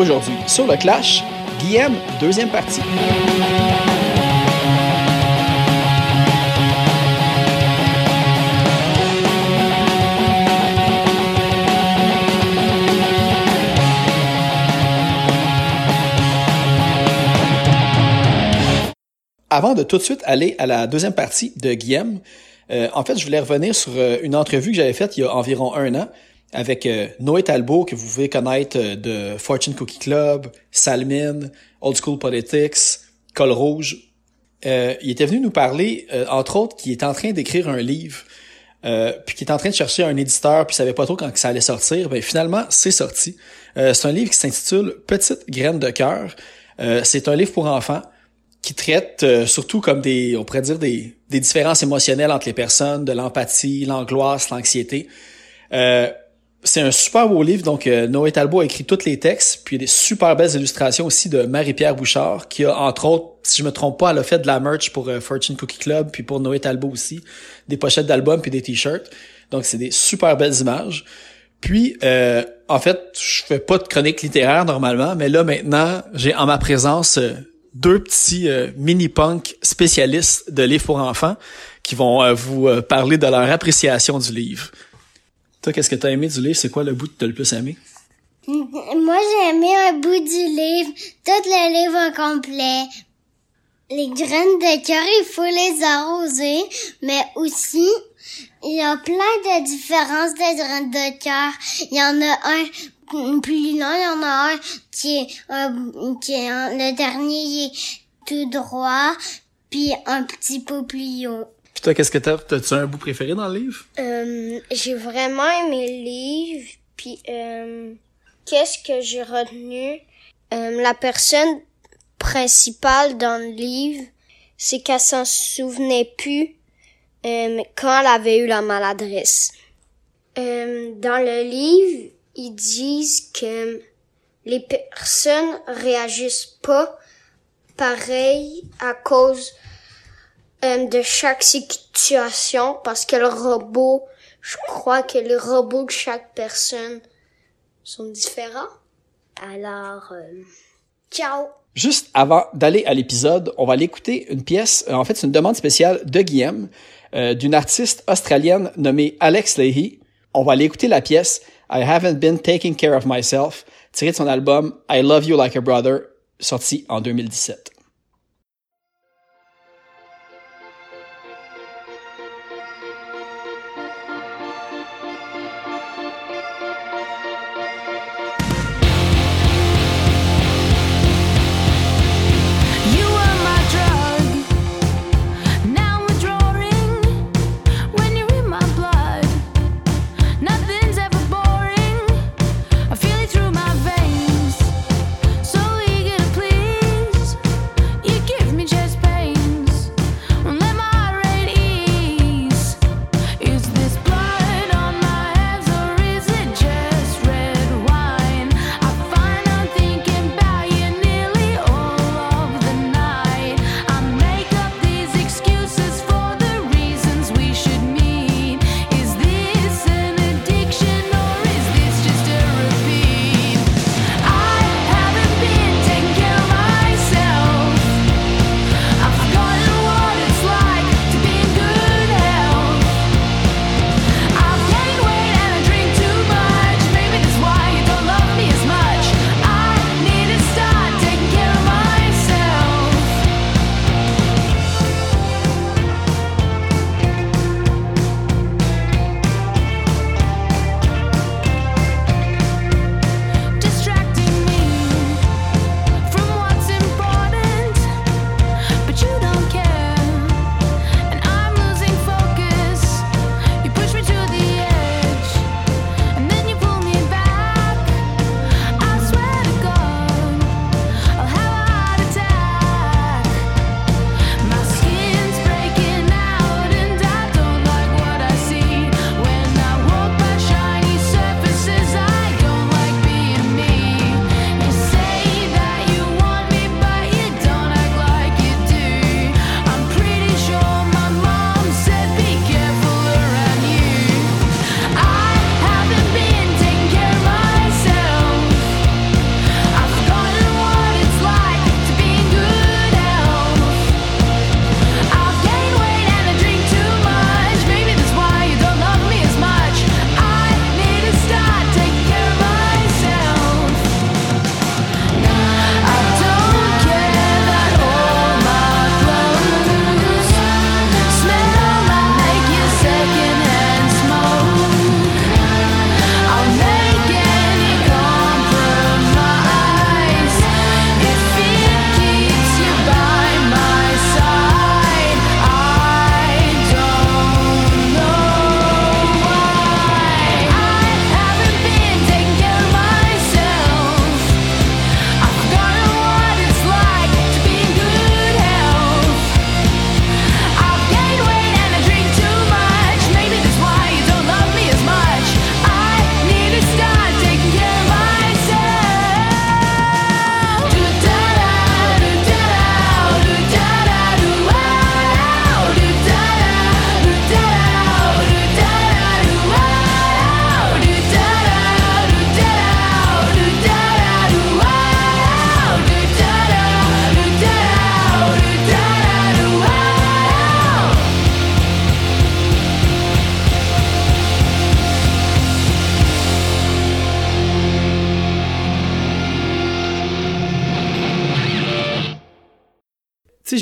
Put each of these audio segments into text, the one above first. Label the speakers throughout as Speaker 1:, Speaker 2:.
Speaker 1: Aujourd'hui, sur le Clash, Guillaume, deuxième partie. Avant de tout de suite aller à la deuxième partie de Guillaume, euh, en fait, je voulais revenir sur euh, une entrevue que j'avais faite il y a environ un an avec euh, Noé Talbot, que vous pouvez connaître euh, de Fortune Cookie Club, Salmin, Old School Politics, Col Rouge. Euh, il était venu nous parler, entre autres, qu'il était en train d'écrire un livre, puis qu'il était en train de chercher un éditeur, puis il savait pas trop quand ça allait sortir. Ben finalement, c'est sorti. c'est un livre qui s'intitule Petite graine de cœur. c'est un livre pour enfants qui traite surtout comme des, on pourrait dire des, des différences émotionnelles entre les personnes, de l'empathie, l'angoisse, l'anxiété. Euh, c'est un super beau livre. Donc, euh, Noé Talbot a écrit tous les textes, puis il des super belles illustrations aussi de Marie-Pierre Bouchard, qui a, entre autres, si je me trompe pas, elle a fait de la merch pour euh, Fortune Cookie Club, puis pour Noé Talbot aussi, des pochettes d'albums puis des t-shirts. Donc, c'est des super belles images. Puis, euh, en fait, je fais pas de chronique littéraire normalement, mais là, maintenant, j'ai en ma présence deux petits mini-punk spécialistes de livres pour enfants qui vont vous parler de leur appréciation du livre. Toi, qu'est-ce que t'as aimé du livre? C'est quoi le bout que t'as le plus aimé?
Speaker 2: Moi, j'ai aimé un bout du livre, tout le livre complet. Les graines de cœur, il faut les arroser, mais aussi, il y a plein de différences de graines de cœur. Il y en a un plus long, il y en a un qui est, qui est le dernier est tout droit, puis un petit peu plus haut
Speaker 1: toi, qu'est-ce que t'as? T'as-tu un bout préféré dans le livre?
Speaker 3: Euh, j'ai vraiment aimé le livre. Puis, euh, qu'est-ce que j'ai retenu? Euh, la personne principale dans le livre, c'est qu'elle s'en souvenait plus euh, quand elle avait eu la maladresse. Euh, dans le livre, ils disent que les personnes réagissent pas pareil à cause euh, de chaque situation parce que le robot, je crois que les robots de chaque personne sont différents. Alors, euh, ciao.
Speaker 1: Juste avant d'aller à l'épisode, on va aller écouter une pièce. Euh, en fait, c'est une demande spéciale de Guillaume, d'une artiste australienne nommée Alex Leahy. On va aller écouter la pièce I Haven't Been Taking Care of Myself, tirée de son album I Love You Like a Brother, sorti en 2017.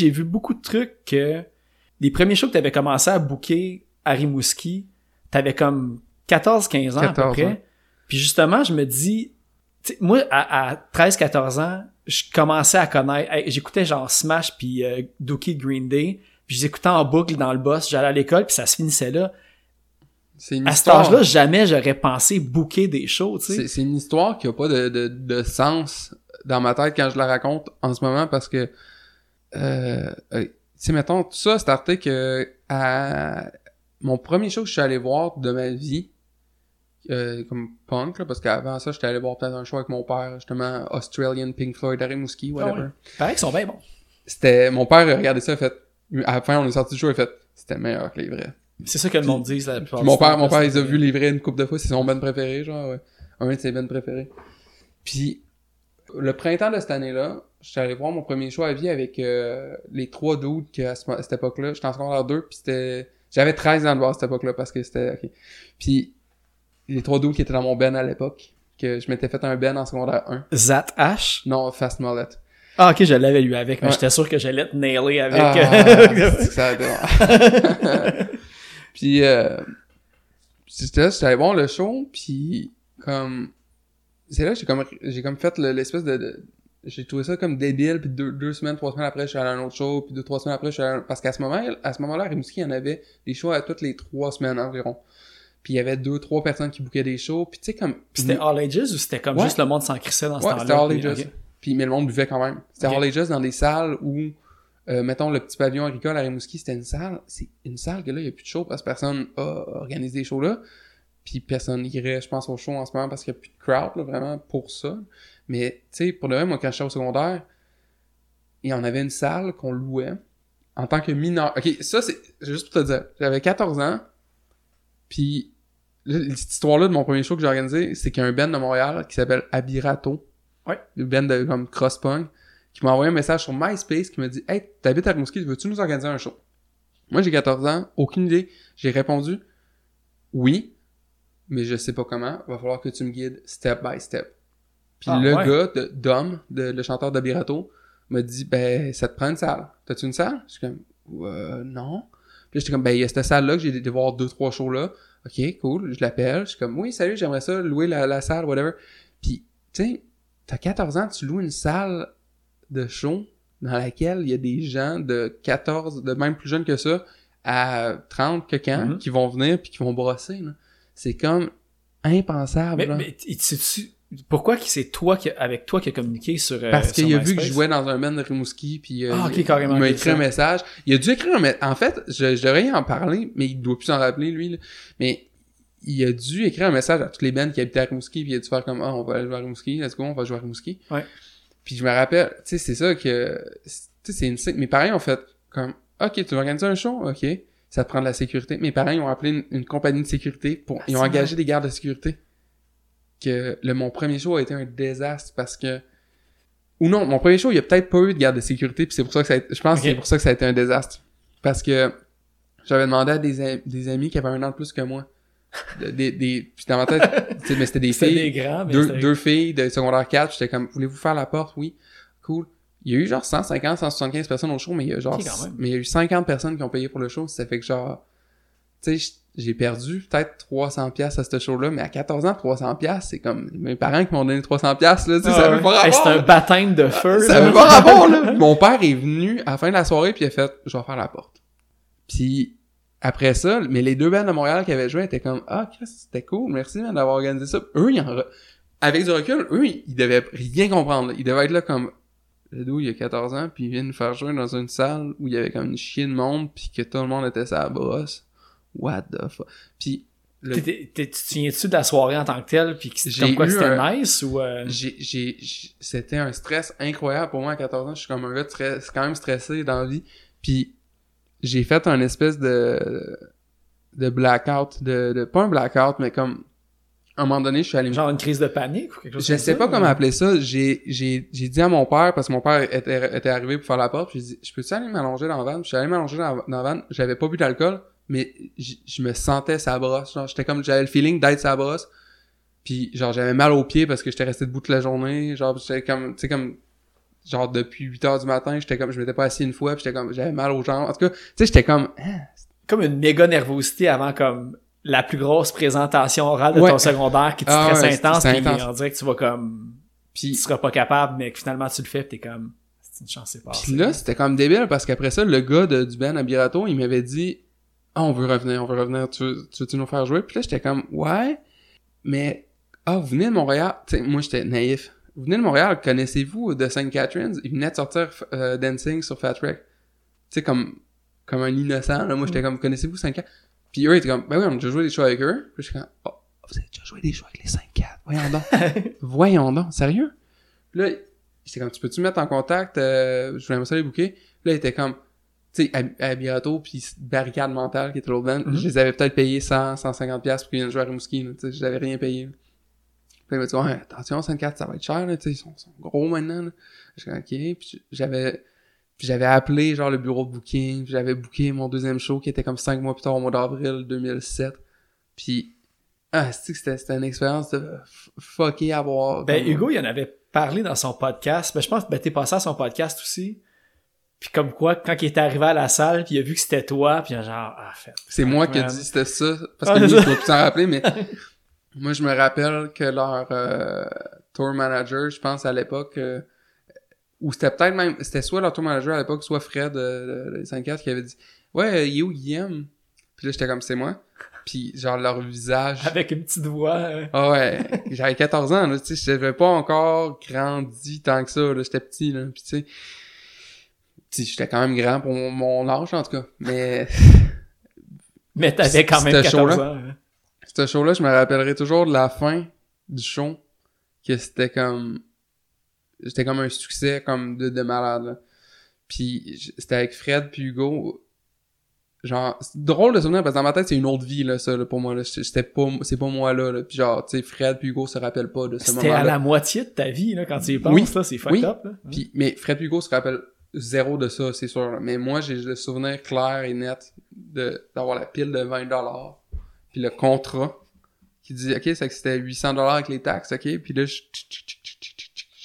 Speaker 4: J'ai vu beaucoup de trucs que les premiers shows que t'avais commencé à booker à Rimouski, t'avais comme 14-15 ans à peu
Speaker 5: 14
Speaker 4: près. Puis justement, je me dis, moi, à, à 13-14 ans, je commençais à connaître, j'écoutais genre Smash puis euh, Dookie Green Day, puis je les écoutais en boucle dans le bus, j'allais à l'école puis ça se finissait là.
Speaker 5: Une
Speaker 4: À cet
Speaker 5: histoire.
Speaker 4: âge-là, jamais j'aurais pensé booker des shows, tu sais.
Speaker 5: C'est c'est une histoire qui a pas de, de, de sens dans ma tête quand je la raconte en ce moment parce que euh, euh, tu sais mettons tout ça a starté que à mon premier show que je suis allé voir de ma vie euh, comme punk là, parce qu'avant ça j'étais allé voir peut-être un show avec mon père justement Australian Pink Floyd Rimouski whatever
Speaker 4: Ah ouais. Pareil qu'ils sont bien bons.
Speaker 5: c'était mon père a regardé ça a fait à la fin on est sorti du show a fait c'était meilleur que les vrais
Speaker 4: C'est ça que le monde dit la plupart
Speaker 5: mon père, mon père,
Speaker 4: c'est-
Speaker 5: il a vu les vrais une couple de fois, c'est son band préféré, genre, ouais. Un de ses bands préférés. Puis, le printemps de cette année-là, j'étais allé voir mon premier show à vie avec euh, les trois dudes qu'à cette époque-là, j'étais en secondaire 2, puis c'était... J'avais 13 ans de voir à cette époque-là, parce que c'était... ok. Puis, les trois dudes qui étaient dans mon band à l'époque, que je m'étais fait un band en secondaire 1.
Speaker 4: Zat Ash.
Speaker 5: Non, Fast Mullet.
Speaker 4: Ah, ok, je l'avais lu avec, mais
Speaker 5: Ouais.
Speaker 4: j'étais sûr que j'allais te nailer avec.
Speaker 5: Ah,
Speaker 4: euh,
Speaker 5: ça puis euh, j'étais allé voir le show, puis comme c'est là que j'ai comme j'ai comme fait le- l'espèce de, de- j'ai trouvé ça comme débile, puis deux, deux semaines, trois semaines après, je suis allé à un autre show, puis deux, trois semaines après, je suis allé à un- parce qu'à ce moment, à ce moment-là, Rimouski, il y en avait des shows à toutes les trois semaines environ. Puis il y avait deux, trois personnes qui bookaient des shows, puis tu sais comme
Speaker 4: c'était All Ages ou c'était comme
Speaker 5: Ouais.
Speaker 4: juste le monde s'en crissait dans ce
Speaker 5: Ouais,
Speaker 4: temps-là?
Speaker 5: c'était All
Speaker 4: puis-
Speaker 5: Ages. Puis, mais le monde buvait quand même. C'était. All Ages dans des salles où, euh, mettons, le petit pavillon agricole à Rimouski, c'était une salle. C'est une salle que là, il n'y a plus de show parce que personne a organisé des shows là. Puis personne irait, je pense, au show en ce moment parce qu'il n'y a plus de crowd, là, vraiment, pour ça. Mais, tu sais, pour le même, moi, quand j'étais au secondaire, et on avait une salle qu'on louait en tant que mineur. Ok, ça, c'est juste pour te dire. J'avais 14 ans, puis là, cette histoire-là de mon premier show que j'ai organisé, c'est qu'il y a un band de Montréal qui s'appelle Abirato.
Speaker 4: Ouais.
Speaker 5: Le band de comme cross-punk, qui m'a envoyé un message sur MySpace qui m'a dit Hey, t'habites à Rimouski, veux-tu nous organiser un show? Moi, j'ai 14 ans, aucune idée. J'ai répondu Oui, mais je sais pas comment. Va falloir que tu me guides step by step. Puis
Speaker 4: Ah,
Speaker 5: le
Speaker 4: ouais.
Speaker 5: gars, de, Dom, de- le chanteur d'Abirato, m'a dit Ben, ça te prend une salle. T'as-tu une salle? Je suis comme euh, non. Puis j'étais comme, ben, il y a cette salle-là que j'ai été voir deux, trois shows là. Ok, cool. Je l'appelle. Je suis comme, oui, salut, j'aimerais ça, louer la, la salle, whatever. Puis, tu sais, t'as 14 ans, tu loues une salle de show dans laquelle il y a des gens de 14, de même plus jeunes que ça, à 30 que quand,
Speaker 4: Mhm.
Speaker 5: qui vont venir puis qui vont brosser, là. C'est comme impensable,
Speaker 4: Mais, mais tu- pourquoi c'est toi qui, avec toi qui a communiqué sur euh,
Speaker 5: Parce qu'il a vu que je jouais dans un band de Rimouski, puis euh,
Speaker 4: Ah,
Speaker 5: il-
Speaker 4: carrément,
Speaker 5: il m'a écrit un message. Il a dû écrire un message. En fait, je, je devrais y en parler, mais il doit plus s'en rappeler, lui. là. Mais il a dû écrire un message à toutes les bands qui habitaient à Rimouski, puis il a dû faire comme « Ah, on va aller jouer à Rimouski, let's go, on va jouer à Rimouski.
Speaker 4: Ouais.
Speaker 5: Puis je me rappelle, tu sais, c'est ça que... Tu sais, c'est une... Mes parents ont fait comme « Ok, tu veux organiser un show? Ok. Ça te prend de la sécurité. » Mes parents, ils ont appelé une, une compagnie de sécurité pour... Ils ont
Speaker 4: c'est
Speaker 5: engagé des gardes de sécurité que le, mon premier show a été un désastre parce que ou non, mon premier show, il y a peut-être pas eu de garde de sécurité, puis c'est pour ça que ça a été, je pense que c'est pour ça que ça a été un désastre. Parce que j'avais demandé à des, des amis qui avaient un an de plus que moi. de- des, des, puis dans ma tête, mais c'était des filles,
Speaker 4: des grands, mais
Speaker 5: deux, deux filles de secondaire 4, j'étais comme, voulez-vous faire la porte? Oui. Cool. Il y a eu genre 150, 175 personnes au show, mais il y a genre,
Speaker 4: Ok, quand même.
Speaker 5: mais il y a eu 50 personnes qui ont payé pour le show, ça fait que genre, tu sais, j'ai perdu peut-être 300 pièces à ce show-là, mais à 14 ans, 300 pièces, c'est comme mes parents qui m'ont donné 300 pièces là, tu sais,
Speaker 4: Ah,
Speaker 5: ça
Speaker 4: ouais.
Speaker 5: veut pas rapport.
Speaker 4: C'est un baptême de feu.
Speaker 5: Ça veut pas rapport, là. Mon père est venu à la fin de la soirée, puis il a fait « Je vais faire la porte. » Puis après ça, mais les deux bands de Montréal qui avaient joué étaient comme « Ah, Chris, c'était cool, merci d'avoir organisé ça. » Eux, ils en... re- Avec du recul, eux, ils ils devaient rien comprendre. là. Ils devaient être là comme « Le dos, il a 14 ans, puis il vient nous faire jouer dans une salle où il y avait comme une chienne de monde, puis que tout le monde était sa brosse. What the fuck? » Puis le-
Speaker 4: T'étais- Tu te souviens-tu de la soirée en tant que telle, puis que comme quoi c'était
Speaker 5: un-
Speaker 4: nice ou... euh,
Speaker 5: j'ai c'était un stress incroyable pour moi à 14 ans je suis comme un gars de stress, quand même stressé dans la vie puis j'ai fait un espèce de de blackout de, de pas un blackout mais comme un moment donné je suis allé
Speaker 4: Genre une crise de panique ou quelque chose
Speaker 5: je
Speaker 4: comme
Speaker 5: sais
Speaker 4: ça,
Speaker 5: pas
Speaker 4: ou-
Speaker 5: comment appeler ça. J'ai j'ai j'ai dit à mon père parce que mon père était était arrivé pour faire la porte puis j'ai dit je peux-tu aller m'allonger dans la vanne je suis allé m'allonger dans, dans la vanne. J'avais pas bu d'alcool mais je me sentais sa brosse. Genre j'étais comme j'avais le feeling d'être sa brosse. Puis genre j'avais mal aux pieds parce que j'étais resté debout toute la journée. Genre j'étais comme tu sais comme genre depuis 8 heures du matin, j'étais comme je m'étais pas assis une fois, puis j'étais comme j'avais mal aux jambes. En tout cas, tu sais, j'étais comme hein,
Speaker 1: Comme une méga nervosité avant comme la plus grosse présentation orale de
Speaker 5: Ouais.
Speaker 1: ton secondaire qui te
Speaker 5: Ah
Speaker 1: stresse
Speaker 5: ouais,
Speaker 1: intense, puis
Speaker 5: intense.
Speaker 1: on dirait que tu vas comme tu
Speaker 5: puis
Speaker 1: seras pas capable, mais que finalement tu le fais, pis t'es comme c'est une chance c'est passé.
Speaker 5: Puis là, c'était comme débile parce qu'après ça, le gars de, du band à Birato, il m'avait dit Ah, on veut revenir, on veut revenir, tu veux- tu veux-tu nous faire jouer? Puis là, j'étais comme Ouais, mais ah, vous venez de Montréal. Tu sais, moi, j'étais naïf. Vous venez de Montréal, connaissez-vous de St. Catharines? Il venait de sortir euh, Dancing sur Fat Wreck. Tu sais, comme, comme un innocent, là. Moi, j'étais comme Connaissez-vous 5 4 Puis eux, ils étaient comme Ben oui, on a déjà joué des shows avec eux. Puis j'étais comme Oh, vous avez déjà joué des shows avec les 5 4 Voyons donc. Voyons donc, sérieux? Puis là, j'étais comme, tu peux-tu me mettre en contact? Euh, je voulais ça les bouquets. Puis là, il était comme, tu sais, à, à Birato, puis Barricade Mentale, qui était l'autre band,
Speaker 1: Mhm.
Speaker 5: je les avais peut-être payé 100, 150 pièces pour qu'ils viennent jouer à Rimouski, tu sais, je n'avais rien payé. Puis là, il m'a dit, ouais, attention, 54, ça va être cher, là, tu sais, ils sont, sont gros maintenant, là. J'étais comme, ok, puis j'avais, puis j'avais appelé, genre, le bureau de booking, j'avais booké mon deuxième show, qui était comme 5 mois plus tard, au mois d'avril 2007. Puis, ah, c'était une expérience de fucké à voir.
Speaker 1: Ben,
Speaker 5: Comme-
Speaker 1: Hugo, il en avait parlé dans son podcast. Ben, je pense que ben, t'es passé à son podcast aussi. Puis comme quoi, quand il était arrivé à la salle, puis il a vu que c'était toi, puis il a genre, ah, fait.
Speaker 5: C'est moi qui ai dit c'était ça, parce
Speaker 1: Ah,
Speaker 5: que lui,
Speaker 1: ça.
Speaker 5: doit plus s'en rappeler, mais moi, je me rappelle que leur euh, tour manager, je pense, à l'époque, euh, ou c'était peut-être même, c'était soit leur tour manager à l'époque, soit Fred, euh, le 54, qui avait dit « Ouais, où Guillaume? » Puis là, j'étais comme « C'est moi. » Puis genre, leur visage...
Speaker 1: Avec une petite voix. euh,
Speaker 5: Ah ouais, j'avais 14 ans, là, tu sais, j'avais pas encore grandi tant que ça, là, j'étais petit, là, puis tu sais, tu sais, j'étais quand même grand pour mon, mon âge, en tout cas, mais...
Speaker 1: Mais t'avais quand même
Speaker 5: C'était
Speaker 1: 14
Speaker 5: chaud, là.
Speaker 1: ans. hein.
Speaker 5: Ce show-là, je me rappellerai toujours de la fin du show, que c'était comme... C'était comme un succès comme de, de malade, là. Puis c'était avec Fred puis Hugo. Genre, c'est drôle de souvenir parce que dans ma tête, c'est une autre vie, là, ça, là, pour moi, là. C'était pas, c'est pas moi, là, là. Puis genre, tu sais, Fred puis Hugo se rappellent pas de ce
Speaker 1: C'était
Speaker 5: moment-là.
Speaker 1: à la moitié de ta vie, là, quand tu y penses,
Speaker 5: Oui.
Speaker 1: là, c'est fucked
Speaker 5: Oui.
Speaker 1: up, là.
Speaker 5: Puis, mais Fred Hugo se rappelle zéro de ça, c'est sûr. là. Mais moi, j'ai le souvenir clair et net de d'avoir la pile de 20 dollars, puis le contrat qui dit OK, c'est que c'était 800 dollars avec les taxes, OK, puis là je,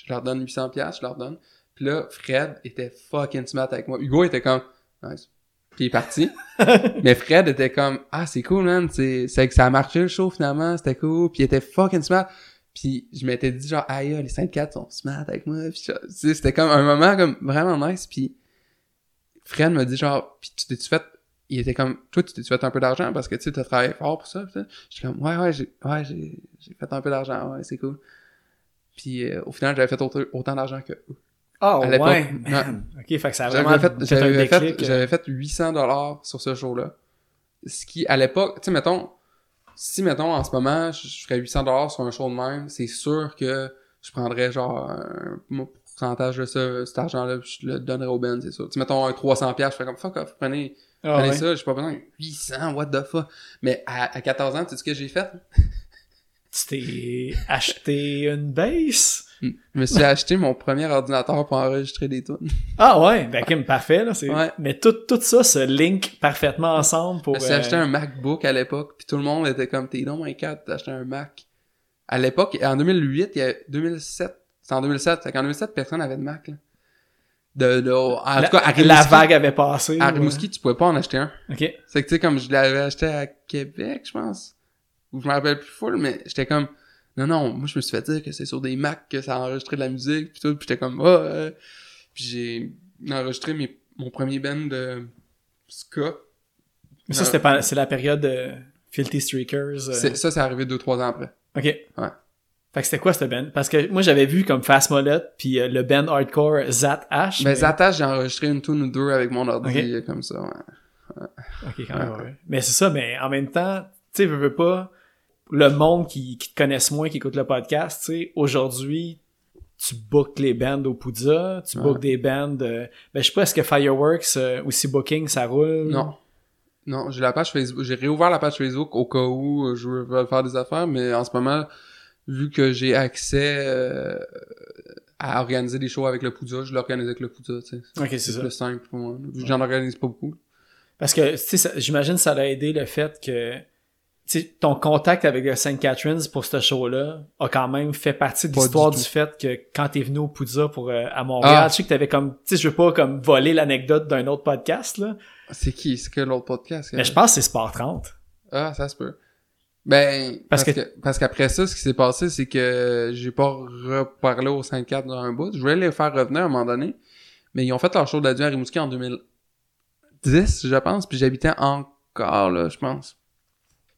Speaker 5: je leur donne 800 pièces, je leur donne. Puis là, Fred était fucking smart avec moi. Hugo était comme nice. Puis il est parti. mais Fred était comme ah, c'est cool man, c'est c'est que ça a marché le show finalement, c'était cool, puis il était fucking smart. Puis je m'étais dit genre aïe les 5-4 sont smart avec moi puis ça- tu sais, c'était comme un moment comme vraiment nice puis Fred me dit genre puis tu t'es-tu fait il était comme toi tu t'es fait un peu d'argent parce que tu sais t'as travaillé fort pour ça j'étais comme ouais ouais j'ai ouais j'ai fait un peu d'argent ouais c'est cool puis euh, au final j'avais fait autant d'argent que eux.
Speaker 1: Oh,
Speaker 5: À l'époque,
Speaker 1: ouais, man. Ok, fait que ça a vraiment
Speaker 5: j'avais fait
Speaker 1: un
Speaker 5: j'avais fait
Speaker 1: euh.
Speaker 5: j'avais fait 800 dollars sur ce show là ce qui à l'époque tu sais mettons si mettons en ce moment je, ferais 800 dollars sur un show de même c'est sûr que je prendrais genre un pourcentage de ça, cet argent là je le donnerais au Ben c'est sûr. Tu sais, mettons un 300 pièces je fais comme fuck off prenez
Speaker 1: Ah,
Speaker 5: prenez
Speaker 1: ouais.
Speaker 5: ça j'ai pas besoin. 800 what the fuck? Mais à, à 14 ans tu sais ce que j'ai fait?
Speaker 1: Tu t'es acheté une base?
Speaker 5: je me suis acheté mon premier ordinateur pour enregistrer des tunes
Speaker 1: Ah ouais, ben Kim, parfait, là. c'est-
Speaker 5: Ouais.
Speaker 1: Mais tout, tout ça se link parfaitement ensemble pour...
Speaker 5: Je me suis
Speaker 1: euh,
Speaker 5: acheté un MacBook à l'époque, puis tout le monde était comme, t'es non moins 4, t'as acheté un Mac. À l'époque, en 2008, il y a 2007, c'est en 2007, fait qu'en 2007, personne n'avait de Mac, là. De, de, en
Speaker 1: la,
Speaker 5: tout cas, à
Speaker 1: la vague avait passé.
Speaker 5: à
Speaker 1: ouais.
Speaker 5: Tu pouvais pas en acheter un.
Speaker 1: OK.
Speaker 5: C'est que, tu sais, comme je l'avais acheté à Québec, je pense. Ou je me rappelle plus full, mais j'étais comme, non, non, moi, je me suis fait dire que c'est sur des Macs que ça a enregistré de la musique, puis tout, puis j'étais comme, ah, euh. Puis j'ai enregistré mes, mon premier band de ska.
Speaker 1: Mais ça,
Speaker 5: Euh,
Speaker 1: c'était pas... c'est la période de Filthy Streakers. euh,
Speaker 5: Ça, c'est arrivé deux, trois ans après.
Speaker 1: OK.
Speaker 5: Ouais.
Speaker 1: Fait que c'était quoi ce band? Parce que moi, j'avais vu comme Fast Molette, puis euh, le band hardcore Zat H.
Speaker 5: Mais Zatash, j'ai enregistré une tune ou deux avec mon ordi, euh, comme ça, ouais.
Speaker 1: Ok, quand même, ouais. Mais c'est ça, mais en même temps, tu sais, veux, veux pas, le monde qui, qui te connaisse moins, qui écoute le podcast, tu sais, aujourd'hui, tu bookes les bands au Poudza, tu
Speaker 5: Ouais.
Speaker 1: bookes des bands, euh, ben je sais pas, est-ce que Fireworks, euh, aussi booking, ça roule?
Speaker 5: Non. Non, j'ai la page Facebook, j'ai réouvert la page Facebook au cas où euh, je veux faire des affaires, mais en ce moment, vu que j'ai accès euh, à organiser des shows avec le Poudza, je l'organise avec le Poudza, tu sais.
Speaker 1: Ok, c'est
Speaker 5: C'est
Speaker 1: ça.
Speaker 5: plus simple pour moi. J'en organise pas beaucoup.
Speaker 1: Parce que, tu sais, ça- j'imagine ça a aidé le fait que tu sais, ton contact avec le St. Catharines pour ce show-là a quand même fait partie de l'histoire
Speaker 5: du
Speaker 1: fait que quand t'es venu au Poudza pour euh, à Montréal,
Speaker 5: Ah.
Speaker 1: je sais que t'avais comme, tu sais, je veux pas comme voler l'anecdote d'un autre podcast là,
Speaker 5: C'est qui? C'est que l'autre podcast?
Speaker 1: mais je pense que c'est Sport 30.
Speaker 5: Ah, ça se peut. Ben,
Speaker 1: Parce
Speaker 5: parce,
Speaker 1: que-
Speaker 5: que... parce qu'après ça, ce qui s'est passé, c'est que j'ai pas reparlé au 5-4 dans un bout. Je voulais les faire revenir à un moment donné, mais ils ont fait leur show d'adieu à Rimouski en 2010, je pense, puis j'habitais encore là, je pense.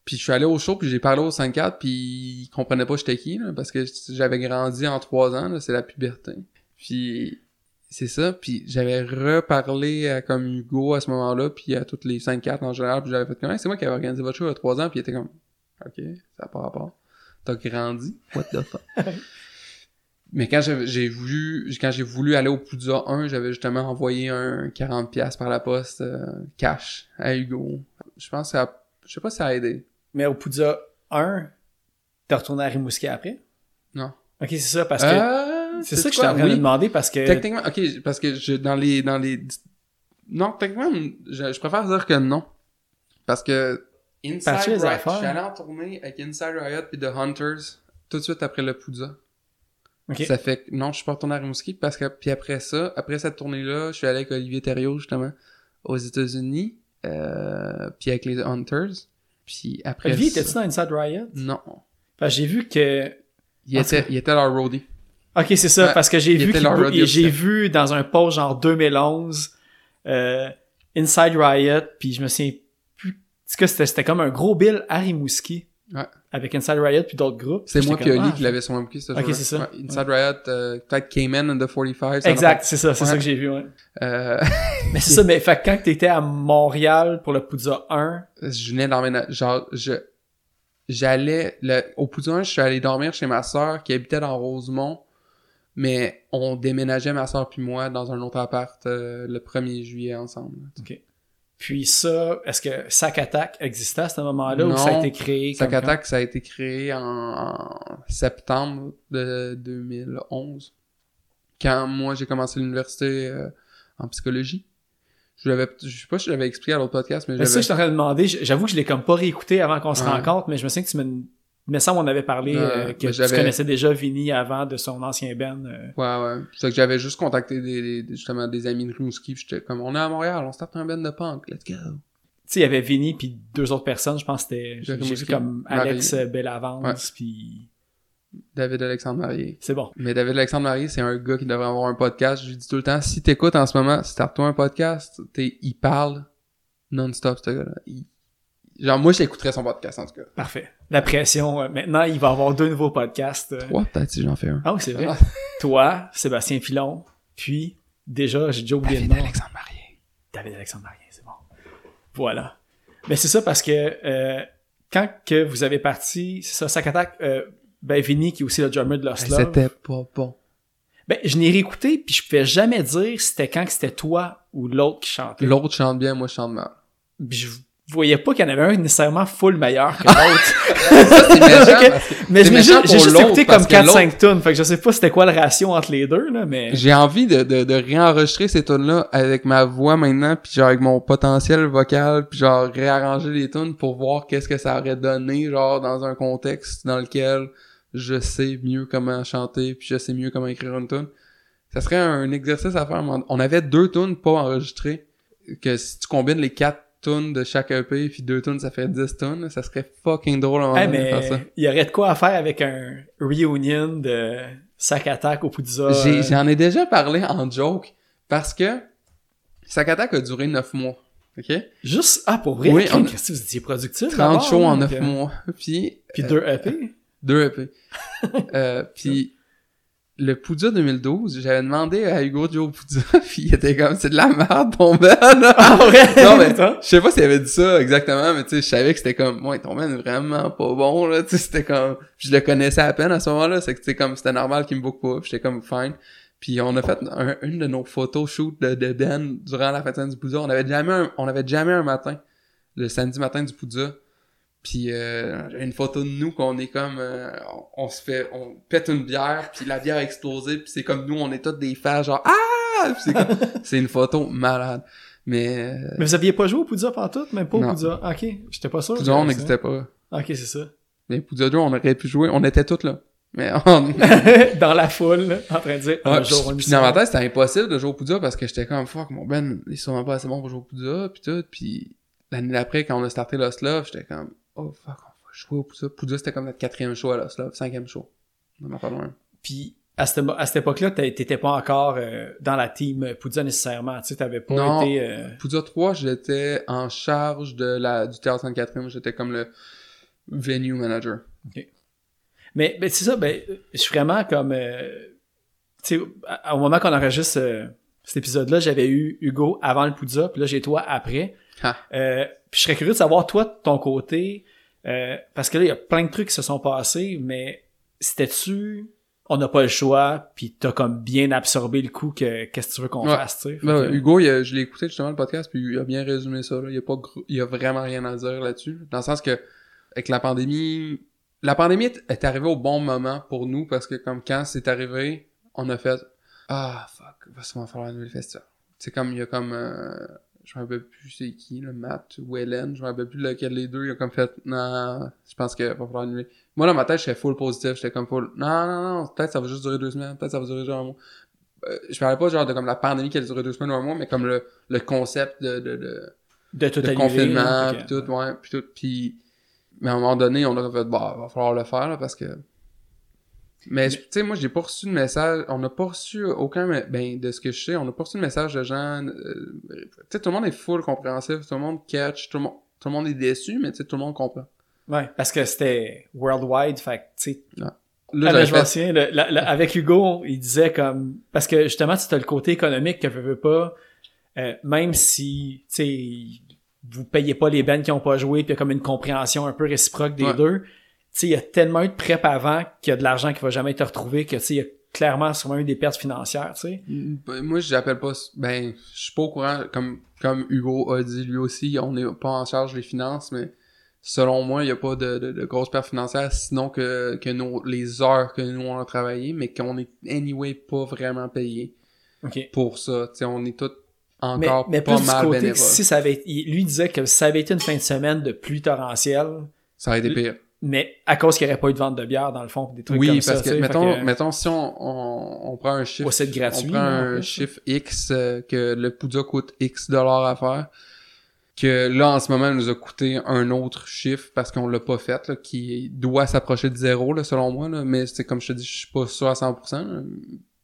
Speaker 5: Puis je suis allé au show, puis j'ai parlé au 5-4, puis ils comprenaient pas j'étais qui, là, parce que j'avais grandi en trois ans, là, c'est la puberté. Puis c'est ça, puis j'avais reparlé à comme Hugo à ce moment-là, puis à toutes les 5-4 en général, puis j'avais fait comme, Hey, c'est moi qui avais organisé votre show a 3 ans, puis il était comme, ok, ça n'a pas rapport. T'as grandi, what the fuck? Mais quand j'ai j'ai voulu, quand j'ai voulu aller au Poudza 1, j'avais justement envoyé un 40$ par la poste, euh, cash, à Hugo. Je pense que ça a, je sais pas si ça a aidé.
Speaker 1: Mais au Poudza 1, t'es retourné à Rimouski après?
Speaker 5: Non.
Speaker 1: Ok, c'est ça, parce que
Speaker 5: Euh,
Speaker 1: c'est ça que je suis en train de demander parce que
Speaker 5: Techniquement, ok, parce que je, dans les, dans les, non, techniquement, je, je préfère dire que non. Parce que Inside
Speaker 1: Parce que les
Speaker 5: Riot,
Speaker 1: affaires-
Speaker 5: je suis allé en tournée avec Inside Riot puis The Hunters tout de suite après le Poudza.
Speaker 1: Ok.
Speaker 5: Ça fait que, non, je suis pas retourné à Rimouski parce que, puis après ça, après cette tournée-là, je suis allé avec Olivier Thériault, justement, aux États-Unis, euh, puis avec les Hunters. Puis après
Speaker 1: Olivier, étais-tu dans Inside Riot?
Speaker 5: Non.
Speaker 1: Parce que j'ai vu que
Speaker 5: Il était, il était leur roadie.
Speaker 1: Ok, c'est ça,
Speaker 5: Ouais,
Speaker 1: parce que j'ai vu,
Speaker 5: était
Speaker 1: j'ai vu dans un post genre 2011 euh, Inside Riot, puis je me souviens plus. En tout cas, c'était c'était comme un gros bill à Rimouski.
Speaker 5: Ouais.
Speaker 1: Avec Inside Riot puis d'autres groupes.
Speaker 5: C'est moi puis Oli
Speaker 1: ah,
Speaker 5: qui l'avait sur bouquet, ce
Speaker 1: Ok, c'est ça.
Speaker 5: Ouais, Inside Riot, euh, peut-être Cayman and the 45. ça
Speaker 1: Exact, c'est ça, c'est ça que j'ai vu, ouais.
Speaker 5: Euh,
Speaker 1: Mais c'est ça, mais fait quand t'étais à Montréal pour le Poudza 1,
Speaker 5: je venais d'emménager, genre, je, j'allais, le, au Poudin, je suis allé dormir chez ma sœur qui habitait dans Rosemont, mais on déménageait ma sœur puis moi dans un autre appart euh, le 1er juillet ensemble.
Speaker 1: Puis ça, est-ce que Sac Attack existait à ce moment-là ou ça a été créé
Speaker 5: Sac? Attack, ça a été créé en, en septembre de 2011, quand moi j'ai commencé l'université euh, en psychologie. Je l'avais, je sais pas si je l'avais expliqué à l'autre podcast, mais
Speaker 1: Mais ça,
Speaker 5: j'avais...
Speaker 1: je suis en train de demander. J'avoue que je l'ai comme pas réécouté avant qu'on se
Speaker 5: Ouais.
Speaker 1: rencontre, mais je me souviens que tu me, me semble on avait parlé euh, que
Speaker 5: mais
Speaker 1: tu connaissais déjà Vinny avant de son ancien band. euh.
Speaker 5: Ouais, ouais. C'est que j'avais juste contacté des, justement des amis de Rimouski, puis j'étais comme, on est à Montréal, on start un band de punk, let's go.
Speaker 1: Tu sais, il y avait Vinny puis deux autres personnes, je pense que c'était j'ai vu comme. Alex Bellavance puis
Speaker 5: David Alexandre Marié.
Speaker 1: c'est bon.
Speaker 5: Mais David Alexandre Marié, c'est un gars qui devrait avoir un podcast. Je lui dis tout le temps, si t'écoutes en ce moment, start-toi un podcast, t'es, il parle non-stop, ce gars-là. Il- Genre, moi, j'écouterais son podcast, en tout cas.
Speaker 1: Parfait. La pression euh, maintenant, il va avoir deux nouveaux podcasts. euh.
Speaker 5: Trois, peut-être, si j'en fais un.
Speaker 1: Ah oui, c'est vrai.
Speaker 5: Ah.
Speaker 1: Toi, Sébastien Filon, puis déjà, j'ai déjà oublié le
Speaker 5: David
Speaker 1: nom.
Speaker 5: Alexandre Marié.
Speaker 1: David Alexandre Marien, c'est bon. Voilà. Mais c'est ça parce que euh, quand que vous avez parti, c'est ça, Sac Attack, euh, ben Vinny, qui est aussi le drummer de Lost Love,
Speaker 5: C'était pas bon.
Speaker 1: ben je n'ai réécouté, puis je pouvais jamais dire c'était quand que c'était toi ou l'autre qui chantait.
Speaker 5: L'autre chante bien, moi, je chante mal.
Speaker 1: Puis je voyais pas qu'il y en avait un nécessairement full meilleur que l'autre.
Speaker 5: Ça, c'est méchant,
Speaker 1: Ok.
Speaker 5: parce que
Speaker 1: mais je j'ai juste écouté comme
Speaker 5: que
Speaker 1: 4-5 tunes, fait que je sais pas c'était quoi le ratio entre les deux, là, mais...
Speaker 5: J'ai envie de, de, de réenregistrer ces tunes là avec ma voix maintenant, puis genre avec mon potentiel vocal, puis genre réarranger les tunes pour voir qu'est-ce que ça aurait donné, genre dans un contexte dans lequel je sais mieux comment chanter, puis je sais mieux comment écrire une tune. Ça serait un exercice à faire. On avait deux tunes pas enregistrées, que si tu combines les quatre tunes de chaque EP, puis deux tunes, ça fait 10 tunes, ça serait fucking drôle à
Speaker 1: Hey,
Speaker 5: de
Speaker 1: mais
Speaker 5: faire ça.
Speaker 1: il y aurait de quoi à faire avec un reunion de Sac Attack au Poudza.
Speaker 5: J'ai-
Speaker 1: euh,
Speaker 5: J'en ai déjà parlé en joke, parce que Sac Attack a duré 9 mois. OK?
Speaker 1: Juste, ah, pour vrai?
Speaker 5: Oui, on-
Speaker 1: Qu'est-ce que vous étiez productif?
Speaker 5: 30
Speaker 1: d'abord,
Speaker 5: shows en
Speaker 1: donc,
Speaker 5: 9
Speaker 1: euh,
Speaker 5: mois. Puis,
Speaker 1: Puis deux E EP?
Speaker 5: deux EP. euh, puis, le Poudja 2012, j'avais demandé à Hugo Joe Poudja, puis il était comme, c'est de la merde ton band.
Speaker 1: Ah, vrai?
Speaker 5: non, mais, je sais pas s'il avait dit ça exactement, mais tu sais, je savais que c'était comme, ouais, ton band est vraiment pas bon, là, tu sais, c'était comme, je le connaissais à peine à ce moment-là, c'est que, tu sais, comme, c'était normal qu'il me book pas, j'étais comme, fine. Puis on a fait un- une de nos photos shoot de, de Ben durant la fête du Poudja. On avait jamais un, on avait jamais un matin, le samedi matin du Poudja. Puis euh, une photo de nous qu'on est comme euh, on, on se fait on pète une bière puis la bière a explosé puis c'est comme nous on est tous des fans genre ah Puis c'est c'est une photo malade. Mais euh,
Speaker 1: Mais vous aviez pas joué au Poudza pantoute? Même pas au
Speaker 5: Non.
Speaker 1: Poudza? Ok, j'étais pas sûr.
Speaker 5: Poudja, on n'existait pas.
Speaker 1: Ok, c'est ça.
Speaker 5: Mais Poudja 2, on aurait pu jouer, on était tous là. Mais on...
Speaker 1: Dans la foule, là, en train de dire, un
Speaker 5: Ouais,
Speaker 1: jour, on
Speaker 5: puis dans ma tête, c'était impossible de jouer au Poudja parce que j'étais comme fuck, mon Ben, il est sûrement pas assez bon pour jouer au Poudja, pis tout. Puis l'année d'après, quand on a starté Lost Love, j'étais comme oh fuck, on va jouer au Poudja. Poudja, c'était comme notre quatrième show à Lost Love, cinquième show. On en pas loin.
Speaker 1: Puis à cette, à cette époque-là, t'étais pas encore euh, dans la team Poudja nécessairement. Tu sais, t'avais pas
Speaker 5: Non.
Speaker 1: été. euh,
Speaker 5: Poudja 3, j'étais en charge de la, du théâtre Sainte-Catherine, j'étais comme le venue manager.
Speaker 1: Mais, mais c'est ça, ben, je suis vraiment comme. euh, tu sais, au moment qu'on enregistre euh, cet épisode-là, j'avais eu Hugo avant le Poudja, puis là, j'ai toi après.
Speaker 5: Ah.
Speaker 1: Euh, puis je serais curieux de savoir, toi, de ton côté, euh, parce que là, il y a plein de trucs qui se sont passés, mais c'était-tu. On n'a pas le choix, puis t'as comme bien absorbé le coup que qu'est-ce que tu veux qu'on
Speaker 5: Ouais.
Speaker 1: fasse, tu sais?
Speaker 5: Ben,
Speaker 1: que-
Speaker 5: Hugo, il a- je l'ai écouté justement le podcast, puis il a bien résumé ça. Là. Il, y a pas il y a vraiment rien à dire là-dessus. Dans le sens que, avec la pandémie, la pandémie est, arrivée au bon moment pour nous parce que, comme quand c'est arrivé, on a fait Ah, fuck, va sûrement falloir annuler le festival. C'est comme, il y a comme, euh, je me rappelle plus c'est qui, le Matt ou Hélène, je me rappelle plus lequel des deux, il a comme fait Non, je pense qu'il va falloir annuler. Moi, dans ma tête, j'étais full positif, j'étais comme full Non, non, non, peut-être ça va juste durer deux semaines, peut-être ça va durer genre un mois euh, je parlais pas genre de comme la pandémie qui a duré deux semaines ou un mois, mais comme le, le concept de, de, de,
Speaker 1: de tout
Speaker 5: de
Speaker 1: annuler,
Speaker 5: confinement,
Speaker 1: là,
Speaker 5: puis tout, ouais, puis tout, puis mais à un moment donné, on a fait, bah, va falloir le faire, là, parce que... Mais, tu sais, moi, j'ai pas reçu de message, on n'a pas reçu aucun, ben, de ce que je sais, on n'a pas reçu de message de gens, euh, tu sais, tout le monde est full compréhensif, tout le monde catch, tout le monde, tout le monde est déçu, mais tu sais, tout le monde comprend.
Speaker 1: Ouais, parce que c'était worldwide, fait tu sais,
Speaker 5: Là,
Speaker 1: Ah, je
Speaker 5: fait-
Speaker 1: souviens, le- la- la- avec Hugo, il disait comme parce que justement tu as le côté économique que je veux pas euh, même si tu sais vous payez pas les bands qui ont pas joué puis il y a comme une compréhension un peu réciproque des
Speaker 5: Ouais.
Speaker 1: deux il y a tellement eu de prep avant qu'il y a de l'argent qui va jamais être retrouvé que tu sais il y a clairement sûrement eu des pertes financières tu sais
Speaker 5: Ben, Moi, j'appelle pas. Ben, je suis pas au courant. Comme, comme Hugo a dit lui aussi, on n'est pas en charge des finances, mais selon moi, il n'y a pas de, de, de grosses pertes financières, sinon que, que nos, les heures que nous on a travaillé, mais qu'on est anyway pas vraiment payé
Speaker 1: ok
Speaker 5: pour ça. Tu sais, on est tous
Speaker 1: mais,
Speaker 5: encore
Speaker 1: mais
Speaker 5: pas
Speaker 1: plus du
Speaker 5: mal
Speaker 1: côté
Speaker 5: bénévoles.
Speaker 1: si ça avait lui disait que ça avait été une fin de semaine de pluie torrentielle
Speaker 5: Ça aurait été pire.
Speaker 1: Mais à cause qu'il n'y aurait pas eu de vente de bière dans le fond des trucs
Speaker 5: Oui,
Speaker 1: comme
Speaker 5: parce
Speaker 1: ça
Speaker 5: que,
Speaker 1: fait
Speaker 5: mettons,
Speaker 1: que-
Speaker 5: mettons, si on, on, on prend un chiffre,
Speaker 1: gratuit,
Speaker 5: on prend un chiffre X, euh, que le Poudja coûte X dollars à faire, que là, en ce moment, il nous a coûté un autre chiffre parce qu'on l'a pas fait, là, qui doit s'approcher de zéro, là, selon moi, là, mais c'est comme je te dis, je suis pas sûr à 100%, là.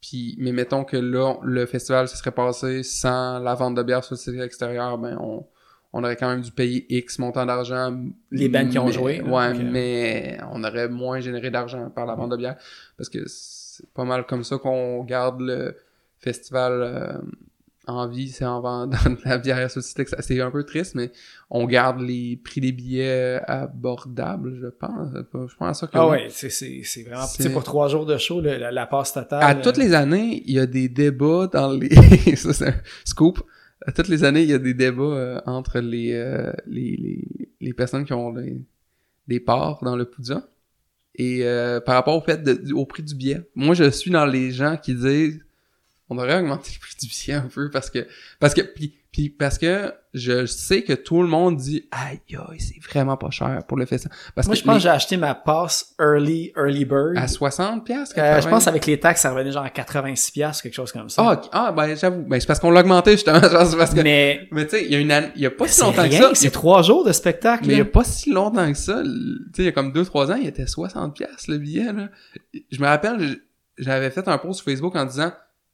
Speaker 5: Puis, mais mettons que là, le festival se serait passé sans la vente de bière sur le site extérieur, ben, on, on aurait quand même dû payer X montant d'argent.
Speaker 1: Les bands qui ont joué,
Speaker 5: Ouais, mais on aurait moins généré d'argent par la vente de bière. Parce que c'est pas mal comme ça qu'on garde le festival euh, en vie, c'est en vendant de la bière sur le C'est un peu triste, mais on garde les prix des billets abordables, je pense. Je pense à ça que
Speaker 1: Ah
Speaker 5: oui.
Speaker 1: ouais, c'est, c'est, c'est vraiment...
Speaker 5: C'est-
Speaker 1: Tu pour trois jours de show, le- la, la passe totale...
Speaker 5: À
Speaker 1: euh,
Speaker 5: toutes les années, il y a des débats dans les... ça, c'est un scoop. Toutes les années, il y a des débats euh, entre les, euh, les, les, les personnes qui ont des, des parts dans le Poudja. Et euh, par rapport au fait de, au prix du billet, moi, je suis dans les gens qui disent on devrait augmenter le prix du billet un peu parce que parce que puis, puis parce que je sais que tout le monde dit aïe aïe c'est vraiment pas cher pour le festival parce
Speaker 1: Moi,
Speaker 5: que
Speaker 1: je pense que j'ai acheté ma passe Early, Early Bird.
Speaker 5: à 60 pièces
Speaker 1: Euh, je pense avec les taxes, ça revenait genre à 86 piastres, quelque chose comme ça.
Speaker 5: ah, ah ben j'avoue ben c'est parce qu'on l'a augmenté justement parce que
Speaker 1: mais
Speaker 5: Mais tu sais, il y a une année, il y a pas si longtemps que ça.
Speaker 1: c'est
Speaker 5: a-
Speaker 1: trois jours de spectacle.
Speaker 5: mais il y a pas si longtemps que ça. Tu sais, il y a comme 2-3 ans, il était 60 pièces le billet, là. Je me rappelle, j'avais fait un post sur Facebook en disant,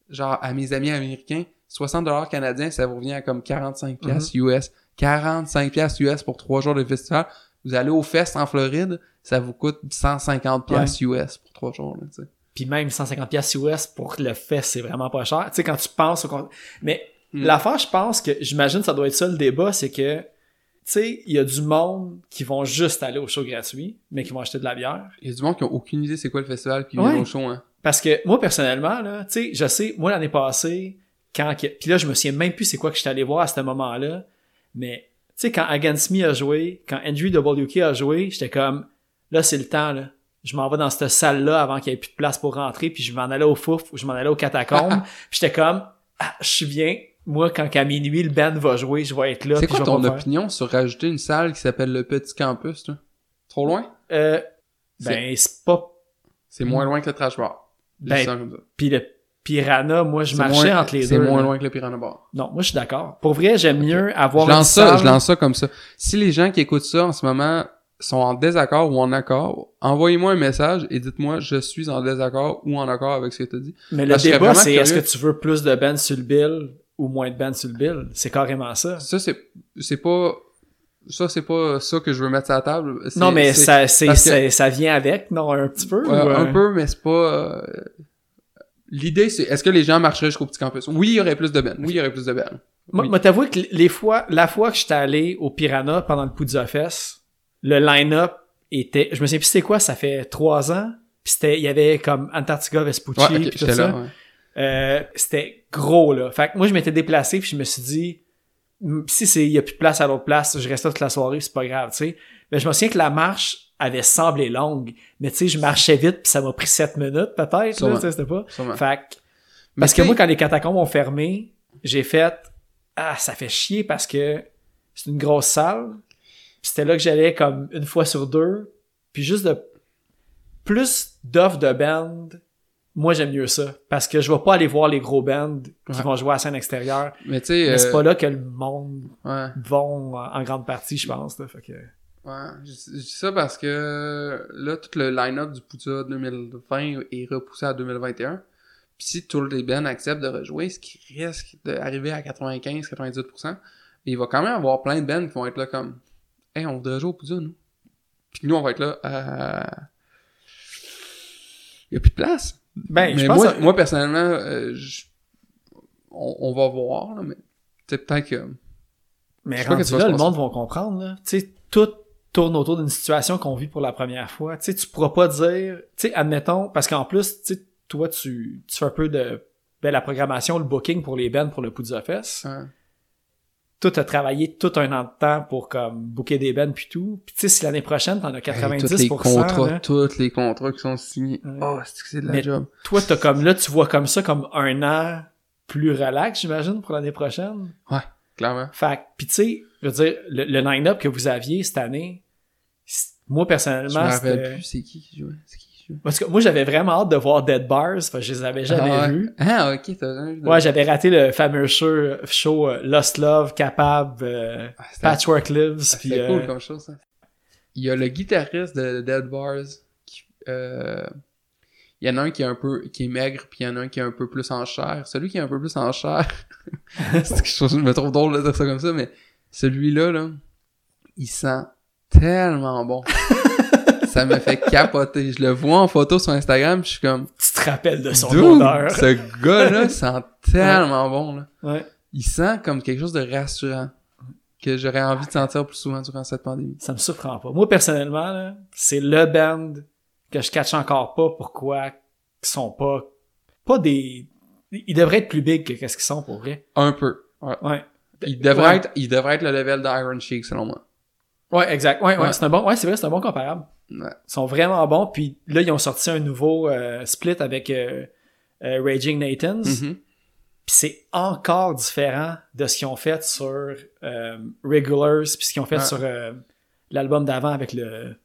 Speaker 5: genre, à mes amis américains, 60 dollars canadiens, ça vous revient à comme 45 pièces US. 45 pièces US pour 3 jours de festival. Vous allez au Fest en Floride, ça vous coûte 150 pièces US pour 3 jours, là, tu sais.
Speaker 1: Puis même 150 pièces US pour le fest, c'est vraiment pas cher. Tu sais, quand tu penses au... Mais
Speaker 5: Mm.
Speaker 1: l'affaire, je pense que, j'imagine ça doit être ça le débat, c'est que, sais, il y a du monde qui vont juste aller au show gratuit, mais qui vont acheter de la bière.
Speaker 5: Il y a du monde qui a aucune idée c'est quoi le festival qui
Speaker 1: Ouais.
Speaker 5: vient au show, hein.
Speaker 1: Parce que moi, personnellement, là, tu sais, je sais, moi, l'année passée, quand... Puis là, je me souviens même plus c'est quoi que j'étais allé voir à ce moment-là, mais, tu sais, quand Against Me a joué, quand Andrew WK a joué, j'étais comme, là, c'est le temps, là. Je m'en vais dans cette salle-là avant qu'il n'y ait plus de place pour rentrer, puis je m'en allais au fouf ou je m'en allais aux catacombes. puis j'étais comme, ah, je suis bien. Moi, quand qu'à minuit, le band va jouer, je vais être là.
Speaker 5: C'est quoi
Speaker 1: je
Speaker 5: ton opinion sur rajouter une salle qui s'appelle le Petit Campus, toi? Trop loin?
Speaker 1: Euh, ben, c'est pas...
Speaker 5: C'est moins loin que le trash bar.
Speaker 1: Ben. Puis le Piranha, moi, je marchais
Speaker 5: moins-
Speaker 1: entre les deux.
Speaker 5: C'est moins
Speaker 1: là.
Speaker 5: loin que le Piranha Bar.
Speaker 1: Non, moi, je suis d'accord. Pour vrai, j'aime mieux avoir
Speaker 5: Je
Speaker 1: une
Speaker 5: lance ça, je lance ça comme ça. Si les gens qui écoutent ça en ce moment sont en désaccord ou en accord, envoyez-moi un message et dites-moi je suis en désaccord ou en accord avec ce que tu as dit.
Speaker 1: Mais le
Speaker 5: Parce
Speaker 1: débat, c'est est-ce que tu veux plus de bands sur le bill? Ou moins de bands sur le bill? C'est carrément ça.
Speaker 5: Ça c'est c'est pas ça c'est pas ça que je veux mettre sur la table.
Speaker 1: Non, mais ça,
Speaker 5: que-
Speaker 1: ça vient avec, non, un petit peu? Ou, euh,
Speaker 5: un peu mais c'est pas euh, L'idée, c'est est-ce que les gens marcheraient jusqu'au petit campus? Oui, il y aurait plus de bennes. Oui, il y aurait plus de bennes.
Speaker 1: Moi,
Speaker 5: Oui.
Speaker 1: moi, que les fois, la fois que j'étais allé au Piranha pendant le Poudza Fest, le line-up était, je me souviens plus c'était quoi, ça fait trois ans, pis c'était, il y avait comme Antarctica Vespucci,
Speaker 5: Ouais,
Speaker 1: tout ça.
Speaker 5: là. ouais.
Speaker 1: Euh, c'était gros, là. Fait que moi, je m'étais déplacé, puis je me suis dit, si c'est, il y a plus de place à l'autre place, je reste là toute la soirée, c'est pas grave, tu sais. Mais je me souviens que la marche avait semblé longue, mais tu sais, je marchais vite, puis ça m'a pris sept minutes, peut-être, là,
Speaker 5: Sûrement.
Speaker 1: tu sais, c'était pas.
Speaker 5: Sûrement.
Speaker 1: Fait que parce que moi, quand les catacombes ont fermé, j'ai fait Ah, ça fait chier parce que c'est une grosse salle. C'était là que j'allais comme une fois sur deux. Puis juste de plus d'offres de bands, moi j'aime mieux ça. Parce que je vais pas aller voir les gros bands qui
Speaker 5: Ouais.
Speaker 1: vont jouer à la scène extérieure.
Speaker 5: Mais tu sais
Speaker 1: c'est
Speaker 5: euh,
Speaker 1: pas là que le monde
Speaker 5: ouais.
Speaker 1: vont en grande partie, je pense. Là. Fait que...
Speaker 5: Ouais, je, je dis ça parce que là, tout le line-up du Poudja 2020 est repoussé à 2021. Puis si tous les bands acceptent de rejouer, ce qui risque d'arriver à 95-98%, il va quand même avoir plein de bands qui vont être là comme Hey, on voudrait jouer au Poudja, nous. Puis nous, on va être là euh... Il y a plus de place.
Speaker 1: Ben, je pense
Speaker 5: moi,
Speaker 1: que-
Speaker 5: moi, personnellement, euh, je- on, on va voir, là, mais peut-être que...
Speaker 1: Mais
Speaker 5: Je
Speaker 1: rendu
Speaker 5: va
Speaker 1: là, le monde va comprendre. Là. Tu sais, tout tourne autour d'une situation qu'on vit pour la première fois. Tu sais, tu pourras pas dire... Tu sais, admettons, parce qu'en plus, tu sais, toi, tu, tu fais un peu de ben, la programmation, le booking pour les bands pour le Poudza Fest. Toi, t'as travaillé tout un an de temps pour comme booker des bands puis tout. Puis tu sais, si l'année prochaine, t'en as 90%,
Speaker 5: Hey, tous les contrats,
Speaker 1: là,
Speaker 5: tous les contrats qui sont signés.
Speaker 1: Ouais.
Speaker 5: Oh, c'est que c'est de la
Speaker 1: Mais-
Speaker 5: job.
Speaker 1: toi, t'as comme là, tu vois comme ça comme un an plus relax, j'imagine, pour l'année prochaine.
Speaker 5: Clairement.
Speaker 1: Fait que, pis tu sais, je veux dire, le, le line-up que vous aviez cette année, moi,
Speaker 5: Je me
Speaker 1: personnellement,
Speaker 5: rappelle plus c'est qui qui jouait. C'est qui? qui jouait.
Speaker 1: Parce que moi, j'avais vraiment hâte de voir Dead Bars, parce que je les avais jamais
Speaker 5: ah,
Speaker 1: vus.
Speaker 5: Ah, ok, t'as jamais vu.
Speaker 1: Ouais, j'avais raté le fameux show, show euh, Lost Love, Capable, euh,
Speaker 5: Ah,
Speaker 1: Patchwork Lives,
Speaker 5: ah, C'était
Speaker 1: euh,
Speaker 5: cool comme chose, ça. Il y a le guitariste de Dead Bars qui, euh, il y en a un qui est un peu, qui est maigre, puis il y en a un qui est un peu plus en chair. Celui qui est un peu plus en chair, je je me trouve drôle de dire ça comme ça, mais celui-là, là, il sent tellement bon. Ça me fait capoter. Je le vois en photo sur Instagram, je suis comme,
Speaker 1: tu te rappelles de son odeur.
Speaker 5: ce gars-là sent tellement bon, là.
Speaker 1: Ouais.
Speaker 5: Il sent comme quelque chose de rassurant que j'aurais envie de sentir plus souvent durant cette pandémie.
Speaker 1: Ça me surprend pas. Moi, personnellement, c'est le band que je catch encore pas pourquoi ils sont pas, pas des, ils devraient être plus big que qu'est-ce qu'ils sont pour vrai.
Speaker 5: Un peu. Ouais.
Speaker 1: Ouais.
Speaker 5: Il devrait
Speaker 1: Ouais.
Speaker 5: être, être le level d'Iron Sheik, selon moi.
Speaker 1: Ouais, exact. Ouais, ouais,
Speaker 5: Ouais.
Speaker 1: c'est un bon, ouais, c'est vrai, c'est un bon comparable.
Speaker 5: Ouais.
Speaker 1: Ils sont vraiment bons. Puis là, ils ont sorti un nouveau euh, split avec euh, euh, Raging Nathans.
Speaker 5: Mhm.
Speaker 1: Puis c'est encore différent de ce qu'ils ont fait sur Regulars, puis ce qu'ils ont fait
Speaker 5: Ouais.
Speaker 1: sur l'album d'avant avec le,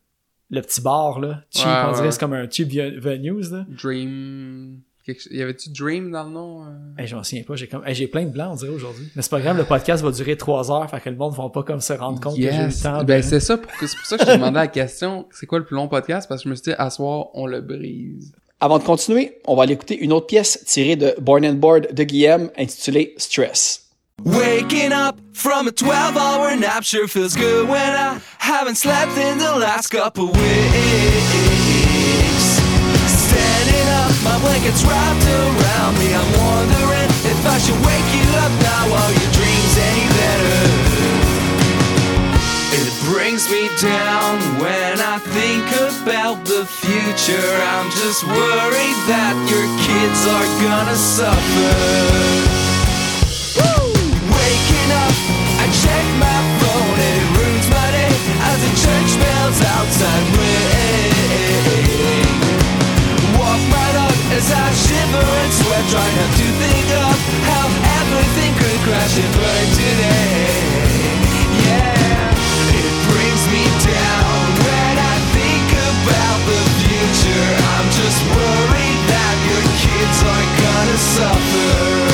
Speaker 1: le petit bar, là. Cheap,
Speaker 5: Ouais,
Speaker 1: on dirait, c'est comme un cheap Ve- venues, là.
Speaker 5: Dream... quelque Y avait-tu Dream dans le nom? euh?
Speaker 1: Hey, je m'en souviens pas, j'ai comme hey, j'ai plein de blancs, on dirait, aujourd'hui. Mais c'est pas grave, le podcast va durer trois heures, fait que le monde va pas comme se rendre compte que j'ai eu
Speaker 5: Yes.
Speaker 1: le temps. de-
Speaker 5: Ben, c'est ça, pour que- c'est pour ça que je te demandais la question, c'est quoi le plus long podcast? Parce que je me suis dit, à soir, on le brise.
Speaker 6: Avant de continuer, on va aller écouter une autre pièce tirée de Born and Board de Guillaume intitulée Stress.
Speaker 4: Waking up from a 12 hour nap sure feels good when I haven't slept in the last couple weeks. My blanket's wrapped around me. I'm wondering if I should wake you up now while your dreams ain't better. It brings me down when I think about the future. I'm just worried that your kids are gonna suffer. Waking up, I check my phone and it ruins my day as the church bells outside ring as I shiver and sweat Trying not to think of how everything could crash and burn today. Yeah, it brings me down When I
Speaker 7: think about the future. I'm just worried that your kids are gonna suffer.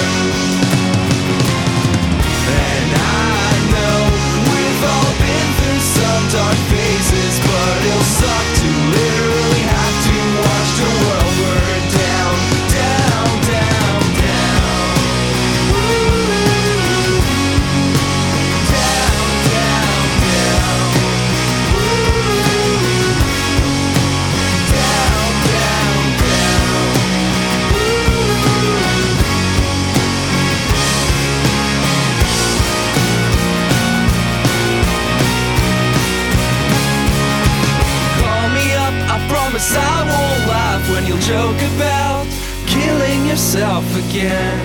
Speaker 7: Yourself again.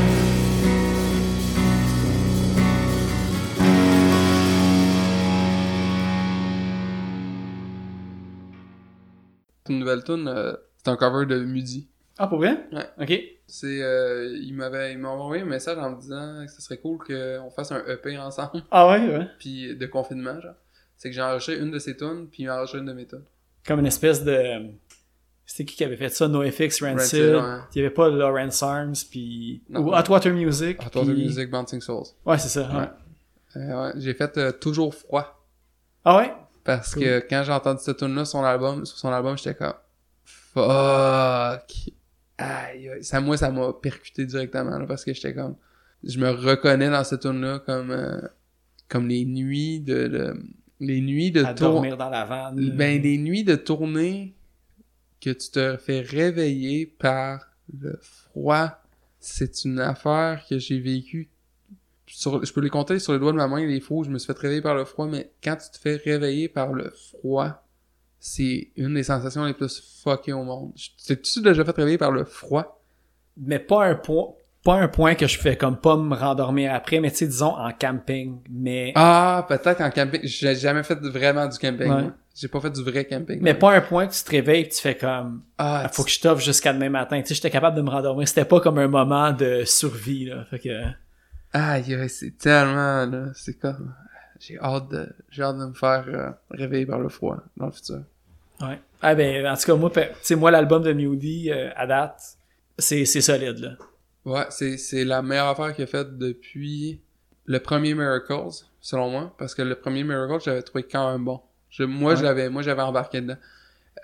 Speaker 5: Une nouvelle tune, euh, c'est un cover de Mudi.
Speaker 1: Ah, pour vrai?
Speaker 5: Ouais.
Speaker 1: Ok.
Speaker 5: C'est, euh, il m'avait, il m'a envoyé un message en me disant que ce serait cool qu'on fasse un EP ensemble,
Speaker 1: Ah ouais, ouais.
Speaker 5: puis de confinement, genre. C'est que j'ai enregistré une de ses tunes, puis il m'a enregistré une de mes tunes.
Speaker 1: Comme une espèce de... C'était qui qui avait fait ça? NoFX, Rancid.
Speaker 5: Rancid, ouais.
Speaker 1: Il y avait pas Lawrence Arms, puis... Ou Hotwater Music.
Speaker 5: À toi de
Speaker 1: puis-
Speaker 5: musique Bouncing Souls.
Speaker 1: Ouais, c'est ça. ouais.
Speaker 5: Ouais. Euh, ouais, j'ai fait euh, toujours froid.
Speaker 1: Ah ouais?
Speaker 5: Parce
Speaker 1: Cool.
Speaker 5: que quand j'ai entendu cette tune là sur son album, sur son album, j'étais comme fuck. Aïe, aïe. ça moi ça m'a percuté directement là, parce que j'étais comme je me reconnais dans cette tune là comme euh, comme les nuits de, de- les nuits de
Speaker 1: À
Speaker 5: tour
Speaker 1: dormir dans la vanne.
Speaker 5: ben les nuits de tournée que tu te fais réveiller par le froid, c'est une affaire que j'ai vécue sur, je peux les compter sur les doigts de ma main les fois où je me suis fait réveiller par le froid, mais quand tu te fais réveiller par le froid, c'est une des sensations les plus fuckées au monde. T'es-tu déjà fait réveiller par le froid?
Speaker 1: mais pas un point pas un point que je fais comme pas me rendormir après mais tu sais disons en camping mais
Speaker 5: Ah, peut-être en camping. J'ai jamais fait vraiment du camping.
Speaker 1: Ouais.
Speaker 5: moi. J'ai pas fait du vrai camping.
Speaker 1: mais pas un point que tu te réveilles et tu fais comme
Speaker 5: Ah,
Speaker 1: ah, faut que je t'offre jusqu'à demain matin tu sais j'étais capable de me rendormir c'était pas comme un moment de survie là fait que
Speaker 5: Aïe, aïe, c'est tellement, là, c'est comme, j'ai hâte de, j'ai hâte de me faire euh, réveiller par le froid dans le futur.
Speaker 1: ouais ah ben en tout cas moi tu sais moi l'album de Moody euh, à date c'est c'est solide là
Speaker 5: Ouais, c'est, c'est la meilleure affaire qu'il a faite depuis le premier Miracles, selon moi, parce que le premier Miracle, j'avais trouvé quand même bon. Je, moi,
Speaker 1: Ouais.
Speaker 5: je l'avais, moi, j'avais embarqué dedans.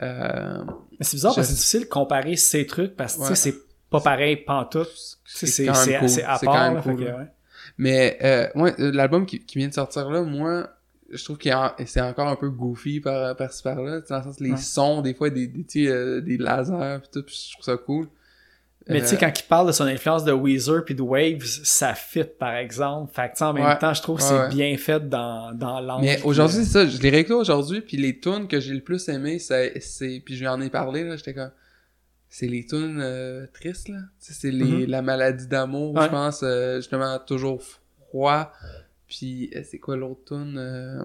Speaker 5: Euh,
Speaker 1: mais c'est bizarre parce que
Speaker 5: Je-
Speaker 1: c'est difficile de comparer ces trucs parce que
Speaker 5: Ouais.
Speaker 1: c'est pas pareil pantoute c'est
Speaker 5: quand même
Speaker 1: c'est
Speaker 5: cool.
Speaker 1: c'est à
Speaker 5: C'est quand
Speaker 1: part
Speaker 5: même cool,
Speaker 1: que, ouais.
Speaker 5: Mais euh, ouais, euh, l'album qui, qui vient de sortir là, moi, je trouve que c'est encore un peu goofy par par ci par là, dans le sens les sons, des fois des des, euh, des lasers pis tout, pis je trouve ça cool.
Speaker 1: Mais tu sais,
Speaker 5: Euh,
Speaker 1: quand il parle de son influence de Weezer puis de Waves, ça fit, par exemple. Fait que, en même
Speaker 5: Ouais.
Speaker 1: temps, je trouve que
Speaker 5: Ouais,
Speaker 1: c'est
Speaker 5: ouais.
Speaker 1: bien fait dans, dans l'angle.
Speaker 5: Mais aujourd'hui, c'est ça, je l'ai réécouté aujourd'hui, puis les tunes que j'ai le plus aimé, c'est, puis je lui en ai parlé, là, j'étais comme, c'est les tunes euh, tristes, là. Tu sais, c'est les,
Speaker 1: Mhm.
Speaker 5: la maladie d'amour, je pense, euh, justement, toujours froid. Puis, euh, c'est quoi l'autre tune? Euh,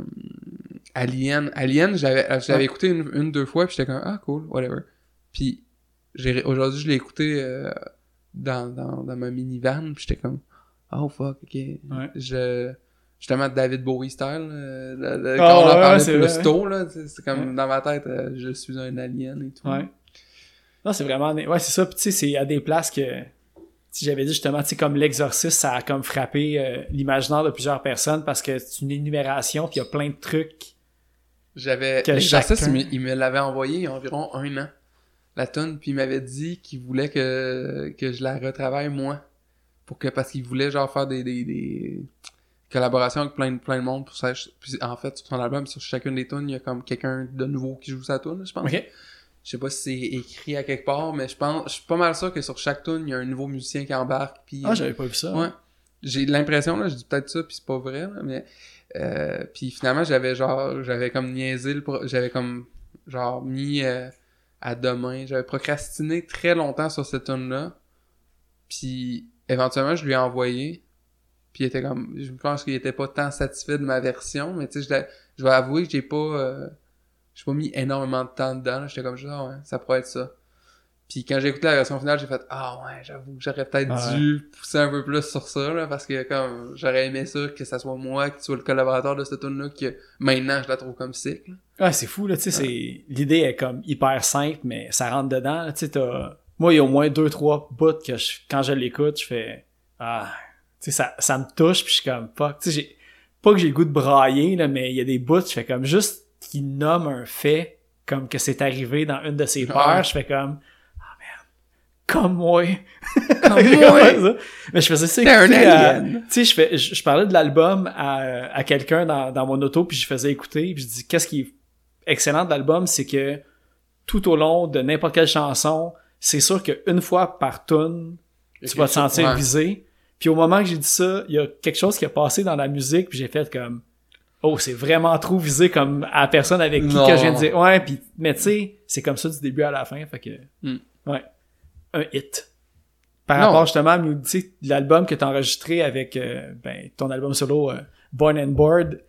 Speaker 5: Alien? Alien, j'avais, euh, j'avais écouté une, une, deux fois, puis j'étais comme, ah, cool, whatever. Puis, aujourd'hui, je l'ai écouté euh, dans, dans, dans ma minivan, puis j'étais comme, oh, fuck, ok. Je justement David Bowie style euh, le- le-
Speaker 1: Ah
Speaker 5: quand on en
Speaker 1: ouais,
Speaker 5: parlait
Speaker 1: c'est
Speaker 5: plus
Speaker 1: vrai,
Speaker 5: tôt là c'est comme
Speaker 1: Ouais.
Speaker 5: dans ma tête euh, je suis un alien et tout
Speaker 1: Ouais. Non, c'est vraiment. Ouais, c'est ça. Puis, tu sais, c'est à des places que. Si j'avais dit justement, tu sais, comme l'exorciste, ça a comme frappé l'imaginaire de plusieurs personnes parce que c'est une énumération, puis il y a plein de trucs.
Speaker 5: j'avais
Speaker 1: Que
Speaker 5: l'exercice
Speaker 1: chacun-
Speaker 5: il il me l'avait envoyé il y a environ un an la tonne puis il m'avait dit qu'il voulait que que je la retravaille moi pour que parce qu'il voulait genre faire des, des, des collaborations avec plein de plein de monde pour ça puis en fait sur son album sur chacune des tunes il y a comme quelqu'un de nouveau qui joue sa tune je pense
Speaker 1: OK?
Speaker 5: Je sais pas si c'est écrit à quelque part, mais je pense, je suis pas mal sûr que sur chaque tune, il y a un nouveau musicien qui embarque. Puis,
Speaker 1: Ah, j'avais pas vu ça.
Speaker 5: ouais. J'ai l'impression, là, je dis peut-être ça, puis c'est pas vrai, là, mais euh, puis finalement, j'avais genre, j'avais comme niaisé le, pro- j'avais comme genre mis euh, à demain, j'avais procrastiné très longtemps sur cette tune là, puis éventuellement, je lui ai envoyé, puis il était comme, je pense qu'il était pas tant satisfait de ma version, mais tu sais, je, je vais avouer que j'ai pas, euh, j'ai pas mis énormément de temps dedans, j'étais comme genre, ouais, ça pourrait être ça. Puis quand j'ai écouté la version finale, j'ai fait ah ouais, j'avoue que j'aurais peut-être dû pousser un peu plus sur ça là parce que comme j'aurais aimé ça que ça soit moi qui soit le collaborateur de cette tune là que maintenant je la trouve comme sick. là.
Speaker 1: Ouais, c'est fou, là, tu sais, c'est... L'idée est comme hyper simple, mais ça rentre dedans, là, tu sais. Moi, il y a au moins deux, trois bouts que je- quand je l'écoute, je fais... Ah... Tu sais, ça, ça me touche, puis je suis comme, fuck, tu sais, j'ai... Pas que j'ai le goût de brailler, là, mais il y a des bouts, je fais comme, juste qu'il nomme un fait, comme que c'est arrivé dans une de ses peurs, je fais comme... Comme moi.
Speaker 5: Comme moi.
Speaker 1: ça. Mais je faisais ça
Speaker 5: T'es un
Speaker 1: écouter à-
Speaker 5: alien.
Speaker 1: Tu sais, je, fais, je, je parlais de l'album à, à quelqu'un dans, dans mon auto, puis je faisais écouter, puis je dis qu'est-ce qui est excellent de l'album, c'est que tout au long de n'importe quelle chanson, c'est sûr qu'une fois par tune, tu vas te sentir
Speaker 5: Ouais.
Speaker 1: visé. Puis au moment que j'ai dit ça, il y a quelque chose qui a passé dans la musique, puis j'ai fait comme Oh, c'est vraiment trop visé comme à la personne avec qui
Speaker 5: Non.
Speaker 1: que je viens de dire. Ouais, puis mais tu sais, c'est comme ça du début à la fin, fait que
Speaker 5: Hmm.
Speaker 1: ouais. Un hit. Par
Speaker 5: Non.
Speaker 1: rapport justement à l'album que tu as enregistré avec euh, ben, ton album solo euh, Born and Board,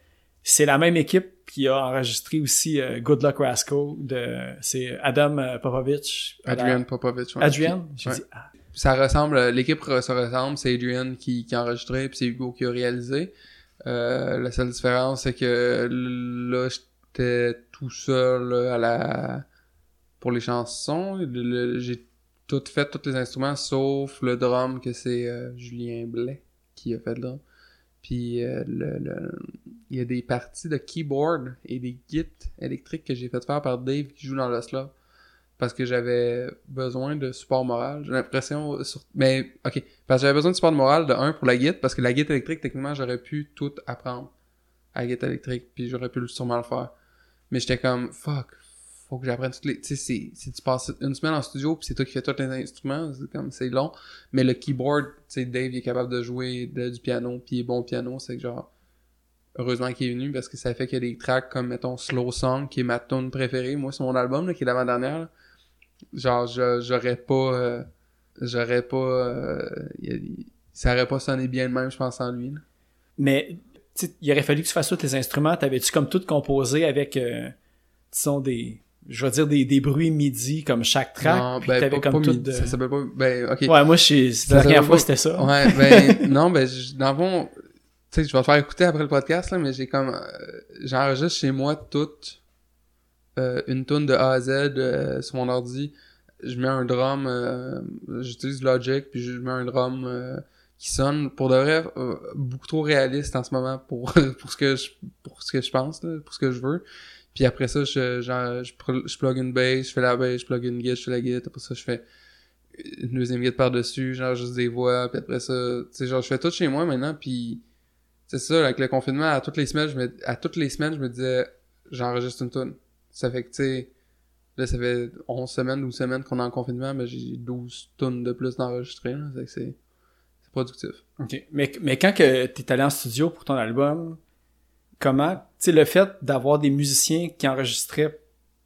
Speaker 1: c'est la même équipe qui a enregistré aussi euh, Good Luck Rascal de c'est Adam Popovich.
Speaker 5: Adrian Popovich. ouais.
Speaker 1: Adrian,
Speaker 5: Ouais.
Speaker 1: ah,
Speaker 5: ça ressemble, l'équipe se ressemble, c'est Adrian qui, qui a enregistré, puis c'est Hugo qui a réalisé. La seule différence, c'est que là, j'étais tout seul à la pour les chansons. J'ai tout fait, tous les instruments, sauf le drum, que c'est euh, Julien Blais qui a fait le drum. Puis euh, le, le- il y a des parties de keyboard et des gits électriques que j'ai fait faire par Dave qui joue dans le slot parce que j'avais besoin de support moral. J'ai l'impression... sur- Mais, ok. Parce que j'avais besoin de support moral de un pour la guide, parce que la guide électrique, techniquement, j'aurais pu tout apprendre à la électrique, puis j'aurais pu sûrement le faire. Mais j'étais comme, fuck, faut que j'apprenne toutes les... Tu sais, c'est- si tu passes une semaine en studio, puis c'est toi qui fais tous les instruments, c'est comme, c'est long. Mais le keyboard, tu sais, Dave, il est capable de jouer du piano, puis il est bon au piano, c'est que genre... Heureusement qu'il est venu, parce que ça fait qu'il y a des tracks comme, mettons, Slow Song, qui est ma tune préférée, moi, sur mon album, là, qui est l'avant-dernière. Genre, j'aurais pas... euh, j'aurais pas... euh, ça aurait pas sonné bien de même, je pense, en lui, là.
Speaker 1: Mais il aurait fallu que tu fasses tous tes instruments. T'avais-tu comme tout composé avec, euh, disons, des, je vais dire des, des bruits midi comme chaque track.
Speaker 5: non,
Speaker 1: puis
Speaker 5: ben,
Speaker 1: t'avais
Speaker 5: pas,
Speaker 1: comme
Speaker 5: pas
Speaker 1: tout
Speaker 5: midi,
Speaker 1: de...
Speaker 5: ça s'appelle pas... Ben, ok.
Speaker 1: Ouais, moi, je la
Speaker 5: s'appelle
Speaker 1: fois
Speaker 5: pas-
Speaker 1: c'était ça.
Speaker 5: Ouais, ben, non, ben, je- dans le fond, tu sais, je vais te faire écouter après le podcast, là, mais j'ai comme, euh, j'enregistre chez moi toute, euh, une tune de A à Z, euh, sur mon ordi. Je mets un drum, euh, j'utilise Logic, puis je mets un drum, euh, qui sonne, pour de vrai, euh, beaucoup trop réaliste en ce moment pour, pour ce que je, pour ce que je pense, là, pour ce que je veux. Puis après ça, je, genre, je, je plug une bass, je fais la bass, je plug une guitare, je fais la guitare, après ça, je fais une deuxième guide par-dessus, genre des voix, puis après ça, tu sais, genre je fais tout chez moi maintenant, puis c'est ça, avec le confinement, à toutes les semaines, je me, à toutes les semaines, je me disais, j'enregistre une tune. Ça fait que, tu sais, là, ça fait 11 semaines, 12 semaines qu'on est en confinement, mais j'ai 12 tunes de plus d'enregistrer, c'est c'est productif.
Speaker 1: OK. Mais, mais quand que t'es allé en studio pour ton album, comment, tu sais, le fait d'avoir des musiciens qui enregistraient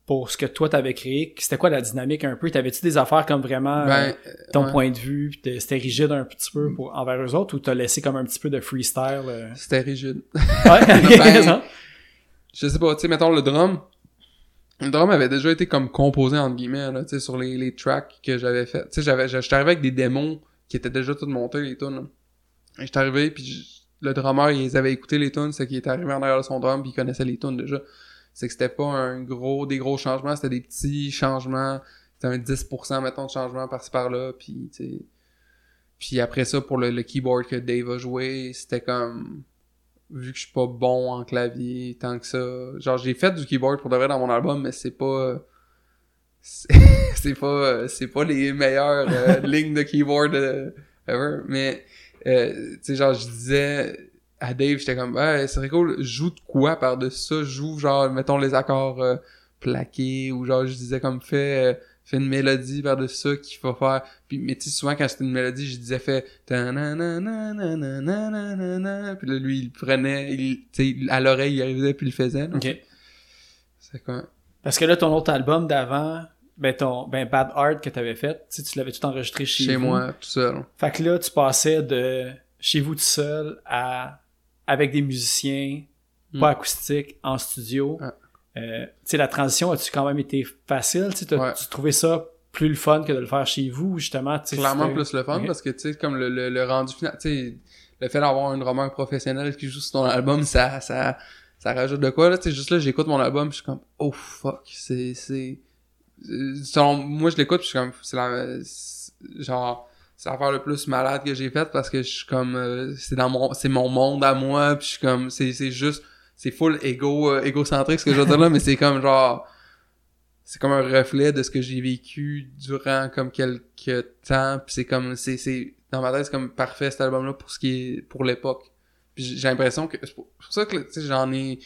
Speaker 1: pour ce que toi t'avais créé, c'était quoi la dynamique un peu? T'avais-tu des affaires comme vraiment
Speaker 5: Ben,
Speaker 1: euh, ton
Speaker 5: ouais.
Speaker 1: point de vue, c'était rigide un petit peu pour, envers eux autres, ou t'as laissé comme un petit peu de freestyle? euh?
Speaker 5: C'était rigide.
Speaker 1: Ouais,
Speaker 5: Ben, je sais pas, tu sais, mettons le drum. Le drum avait déjà été comme composé, entre guillemets, là, sur les, les tracks que j'avais fait. Tu sais, j'avais, j'étais arrivé avec des démos qui étaient déjà toutes montées, les tunes. Et J'étais arrivé, puis le drummer, il avait écouté, les tunes, c'est qu'il était arrivé en arrière de son drum, puis il connaissait les tunes déjà. C'est que c'était pas un gros, des gros changements, c'était des petits changements. C'était un 10%, mettons, de changement par-ci par-là, puis, tu. Puis après ça, pour le, le keyboard que Dave a joué, c'était comme vu que je suis pas bon en clavier tant que ça. Genre j'ai fait du keyboard pour de vrai dans mon album, mais c'est pas c'est c'est pas c'est pas les meilleures euh, lignes de keyboard euh, ever. Mais euh, tu sais, genre, je disais à Dave, j'étais comme, ah, c'est serait cool, joue de quoi par-dessus ça? Joue, genre, mettons, les accords euh, plaqués, ou genre, je disais comme, fait euh, fais une mélodie par-dessus ça qu'il faut faire. Puis, mais tu sais souvent, quand c'était une mélodie, je disais, fais fait puis là, lui, il prenait, il, tu sais, à l'oreille, il arrivait, puis il faisait. Là.
Speaker 1: OK.
Speaker 5: C'est quoi?
Speaker 1: Parce que là, ton autre album d'avant, ben, ton, ben, Bad Art que t'avais fait, tu tu l'avais tout enregistré chez,
Speaker 5: Chez
Speaker 1: vous.
Speaker 5: moi, tout seul.
Speaker 1: Fait que là, tu passais de chez vous tout seul à avec des musiciens,
Speaker 5: Mm.
Speaker 1: pas acoustiques, en studio.
Speaker 5: Ah.
Speaker 1: Euh, tu sais, la transition a-tu quand même été facile? Tu
Speaker 5: Ouais.
Speaker 1: tu trouvais ça plus le fun que de le faire chez vous, ou justement?
Speaker 5: Clairement plus le fun, parce que, tu sais, comme le, le, le rendu final, tu sais, le fait d'avoir un drummer professionnel qui joue sur ton album, ça, ça, ça rajoute de quoi, là, tu sais, juste là, j'écoute mon album, je suis comme, oh fuck, c'est, c'est, selon moi, je l'écoute, je suis comme, c'est la, genre, c'est l'affaire le plus malade que j'ai faite, parce que je suis comme, euh, c'est dans mon, c'est mon monde à moi, puis je suis comme, c'est, c'est juste, c'est full égo, euh, égocentrique ce que je veux dire là, mais c'est comme genre, c'est comme un reflet de ce que j'ai vécu durant comme quelques temps puis c'est comme c'est c'est dans ma tête c'est comme parfait cet album là pour ce qui est pour l'époque. Puis j'ai l'impression que c'est pour ça que tu sais j'en ai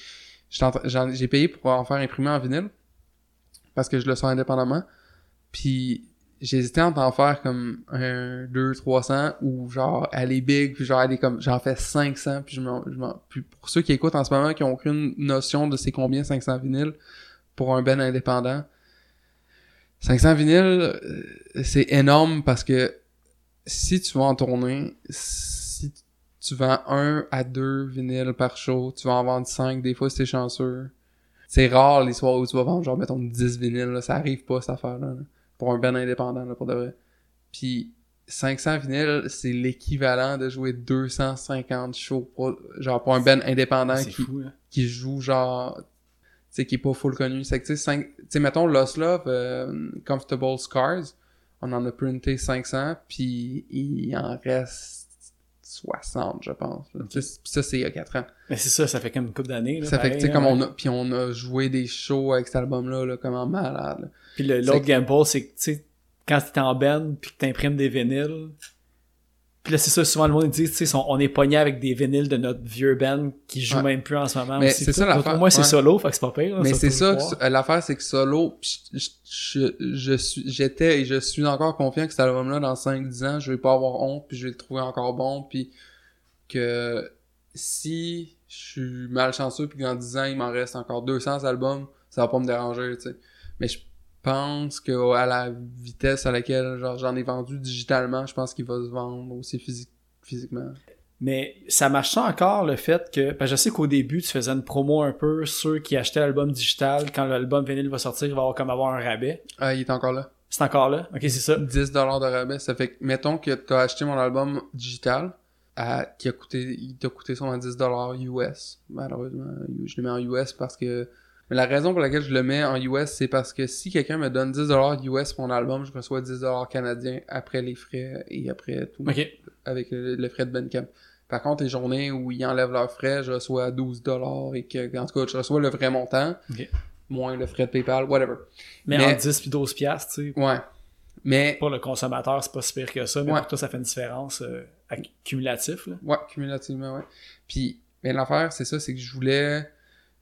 Speaker 5: j'ai payé pour en faire imprimer en vinyle parce que je le sens indépendamment puis hésité entre en faire comme un 2 300 ou genre aller big puis genre aller comme j'en fais 500 puis je m'en puis pour ceux qui écoutent en ce moment qui ont aucune notion de c'est combien 500 vinyles pour un band indépendant 500 vinyles, euh, c'est énorme parce que si tu vas en tournée, si tu vends un à deux vinyles par show, tu vas en vendre 5 des fois t'es chanceux. C'est rare les soirs où tu vas vendre genre mettons 10 vinyles, là. ça arrive pas cette affaire-là. là. Pour un band indépendant, là, pour de vrai. Puis 500 vinyles, c'est l'équivalent de jouer 250 shows pour, genre pour un band indépendant qui,
Speaker 1: fou, hein.
Speaker 5: qui joue genre tu sais qui est pas full connu c'est que tu sais cinq- tu sais mettons Lost Love euh, Comfortable Scars on en a printé 500 puis il en reste 60 je pense puis ça c'est il y a 4 ans
Speaker 1: Mais c'est ça, ça fait comme une couple d'années.
Speaker 5: ça fait que tu sais
Speaker 1: pareil,
Speaker 5: comme
Speaker 1: hein.
Speaker 5: on a puis on a joué des shows avec cet album là, comme en malade.
Speaker 1: Puis l'autre gamble, c'est que, tu sais, quand t'es en band, puis que t'imprimes des vinyles, puis là, c'est ça, souvent, le monde dit, tu sais, on est pogné avec des vinyles de notre vieux band qui joue
Speaker 5: Ouais.
Speaker 1: même plus en ce moment.
Speaker 5: Mais c'est ça
Speaker 1: Pour
Speaker 5: l'affaire,
Speaker 1: moi, c'est
Speaker 5: ouais.
Speaker 1: solo, fait que c'est pas pire. là,
Speaker 5: Mais c'est ça, l'affaire c'est que solo, pis je, suis, j'étais et je suis encore confiant que cet album-là, dans 5-10 ans, je vais pas avoir honte, puis je vais le trouver encore bon, puis que si je suis malchanceux, puis que dans 10 ans, il m'en reste encore 200 albums, ça va pas me déranger, tu sais. Mais je pense que à la vitesse à laquelle genre j'en ai vendu digitalement, je pense qu'il va se vendre aussi physi- physiquement.
Speaker 1: Mais ça marche ça encore le fait que. Je sais qu'au début, tu faisais une promo un peu, ceux qui achetaient l'album digital, quand l'album vinyle va sortir, il va avoir comme avoir un rabais?
Speaker 5: Ah, il est encore là.
Speaker 1: C'est encore là? Ok, c'est ça.
Speaker 5: 10 dollars de rabais. Ça fait que, mettons que t'as acheté mon album digital, à, qui a coûté, il t'a coûté seulement 10 dollars US. Malheureusement, je le mets en US parce que, mais la raison pour laquelle je le mets en US, c'est parce que si quelqu'un me donne 10 dollars US pour mon album, je reçois 10 dollars canadiens après les frais et après tout, avec le, le frais de Bandcamp. Par contre, les journées où ils enlèvent leurs frais, je reçois 12 dollars et que, en tout cas, je reçois le vrai montant, moins le frais de PayPal, whatever.
Speaker 1: Mais,
Speaker 5: Mais-
Speaker 1: en 10 puis 12 piastres, tu sais,
Speaker 5: Ouais. Mais,
Speaker 1: pour le consommateur, c'est pas si pire que ça, mais
Speaker 5: Ouais.
Speaker 1: pour toi, ça fait une différence euh, accumulatif, là.
Speaker 5: Ouais, cumulativement, ouais. Puis, mais l'affaire, c'est ça, c'est que je voulais,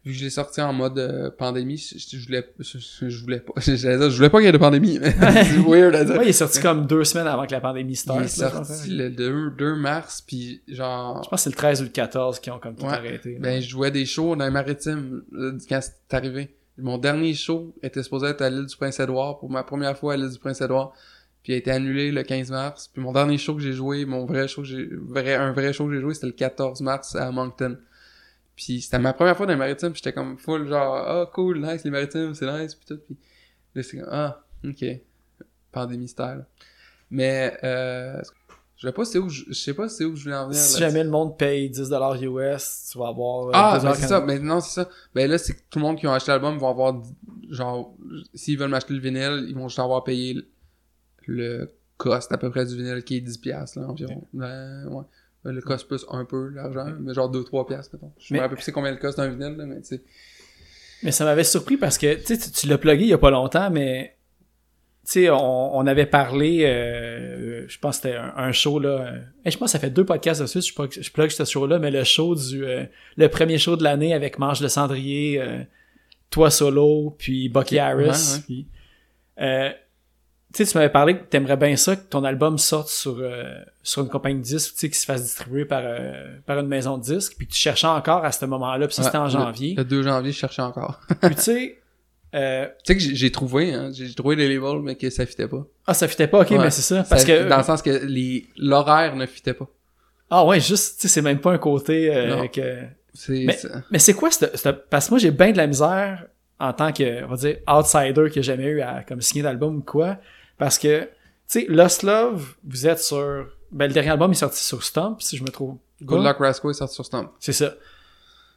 Speaker 5: vu que je l'ai sorti en mode euh, pandémie, je, je- je voulais, je, je- je voulais pas, dire, je voulais pas qu'il y ait de pandémie, mais c'est weird à dire.
Speaker 1: Ouais, il est sorti comme deux semaines avant que la pandémie
Speaker 5: Il
Speaker 1: start.
Speaker 5: est
Speaker 1: je pense,
Speaker 5: sorti
Speaker 1: hein.
Speaker 5: le 2, 2 mars, puis genre,
Speaker 1: Je pense que c'est le 13 ou le 14 qui ont comme tout
Speaker 5: Ouais.
Speaker 1: arrêté.
Speaker 5: ben, je jouais des shows dans les maritimes euh, quand c'est arrivé. Mon dernier show était supposé être à l'île du Prince-Édouard pour ma première fois à l'île du Prince-Édouard. Puis il a été annulé le 15 mars. Puis mon dernier show que j'ai joué, mon vrai show que j'ai, vrai, un vrai show que j'ai joué, c'était le 14 mars à Moncton. Puis c'était ma première fois dans les maritimes, j'étais comme full genre, ah cool, nice, les maritimes, c'est nice, puis tout. Puis là, c'est comme, ah, ok. Pandémie style. Mais, euh, je sais pas c'est où, je, je sais pas c'est où je voulais en venir.
Speaker 1: si
Speaker 5: là.
Speaker 1: jamais le monde paye 10$ US, tu vas avoir. euh,
Speaker 5: Ah, ben c'est ça. Ben non, c'est ça. Ben là, c'est que tout le monde qui a acheté l'album vont avoir, genre, s'ils veulent m'acheter le vinyle, ils vont juste avoir payé le, cost à peu près du vinyle qui est 10 piastres, là, environ. Ben, ouais. Ben, le cost plus un peu l'argent, mais genre 2-3 piastres, mettons. Je
Speaker 1: Mais-
Speaker 5: me rappelle plus c'est combien le cost d'un vinyle, là, mais tu sais.
Speaker 1: Mais ça m'avait surpris parce que tu sais, tu- l'as plugué il y a pas longtemps, mais tu sais, on, on avait parlé, euh, je pense que c'était un, un show là. euh, hey, je pense que ça fait deux podcasts de suite, je plug, je plug ce show-là, mais le show du, euh, le premier show de l'année avec Mange le Cendrier, euh, toi solo, puis Bucky Harris.
Speaker 5: ouais, ouais.
Speaker 1: puis, euh, tu sais, tu m'avais parlé que t'aimerais bien ça, que ton album sorte sur, euh, sur une compagnie de disques, tu sais, qui se fasse distribuer par, euh, par une maison de disques, puis que tu cherchais encore à ce moment-là, puis ça c'était en janvier.
Speaker 5: Le 2 janvier, je cherchais encore.
Speaker 1: Puis tu sais, euh,
Speaker 5: tu sais que j'ai- trouvé, hein. J'ai trouvé les labels, mais que ça fitait pas.
Speaker 1: ah ça fitait pas, ok, mais c'est ça, parce
Speaker 5: Ça-
Speaker 1: que
Speaker 5: Dans le sens que les, l'horaire ne fitait pas.
Speaker 1: ah ouais, juste, tu sais, c'est même pas un côté euh, que. Mais-
Speaker 5: ça.
Speaker 1: Mais c'est quoi, cette- cette- parce que moi j'ai bien de la misère en tant que, on va dire, outsider que j'ai jamais eu à comme signer d'album ou quoi, parce que, tu sais, Lost Love, vous êtes sur, ben le dernier album est sorti sur Stomp, si je me trouve.
Speaker 5: Good. Luck Rascal est sorti sur Stomp.
Speaker 1: C'est ça.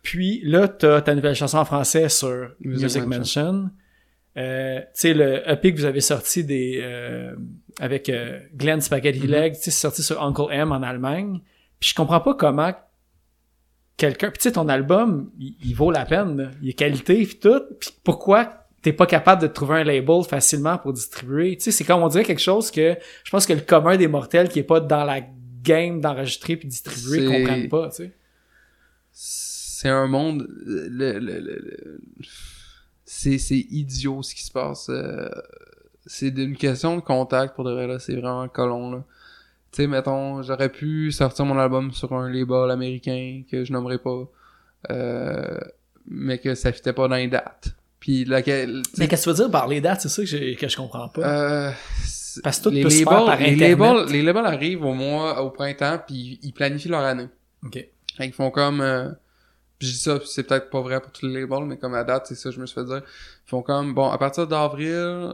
Speaker 1: Puis là, t'as ta nouvelle chanson en français sur
Speaker 5: Music
Speaker 1: Music,
Speaker 5: Mansion.
Speaker 1: Mansion. Euh, tu sais, le EP que vous avez sorti des euh, avec euh, Glenn Spaghetti
Speaker 5: Mm-hmm.
Speaker 1: Leg, tu sais, c'est sorti sur Uncle M en Allemagne. Puis je comprends pas comment quelqu'un... Puis tu sais, ton album, il, il vaut la peine. là. Il est qualité, puis tout. Puis pourquoi t'es pas capable de trouver un label facilement pour distribuer? Tu sais, c'est comme on dirait quelque chose que... Je pense que le commun des mortels qui est pas dans la game d'enregistrer puis distribuer comprennent pas, tu sais.
Speaker 5: c'est un monde le, le, le- c'est idiot ce qui se passe euh, c'est une question de contact pour de vrai là c'est vraiment colon là tu sais mettons j'aurais pu sortir mon album sur un label américain que je nommerai pas euh, mais que ça fitait pas dans les dates Puis laquelle...
Speaker 1: Mais qu'est-ce que tu veux dire par les dates? C'est ça que, j'ai- que je comprends pas.
Speaker 5: Euh,
Speaker 1: Parce que tout
Speaker 5: les
Speaker 1: peut se faire
Speaker 5: labels,
Speaker 1: par
Speaker 5: les
Speaker 1: Internet.
Speaker 5: labels, les labels arrivent au mois, au printemps, puis ils planifient leur année.
Speaker 1: OK.
Speaker 5: Fait qu'ils font comme, euh, puis je dis ça, c'est peut-être pas vrai pour tous les labels, mais comme à date, c'est ça que je me suis fait dire. Ils font comme, bon, à partir d'avril,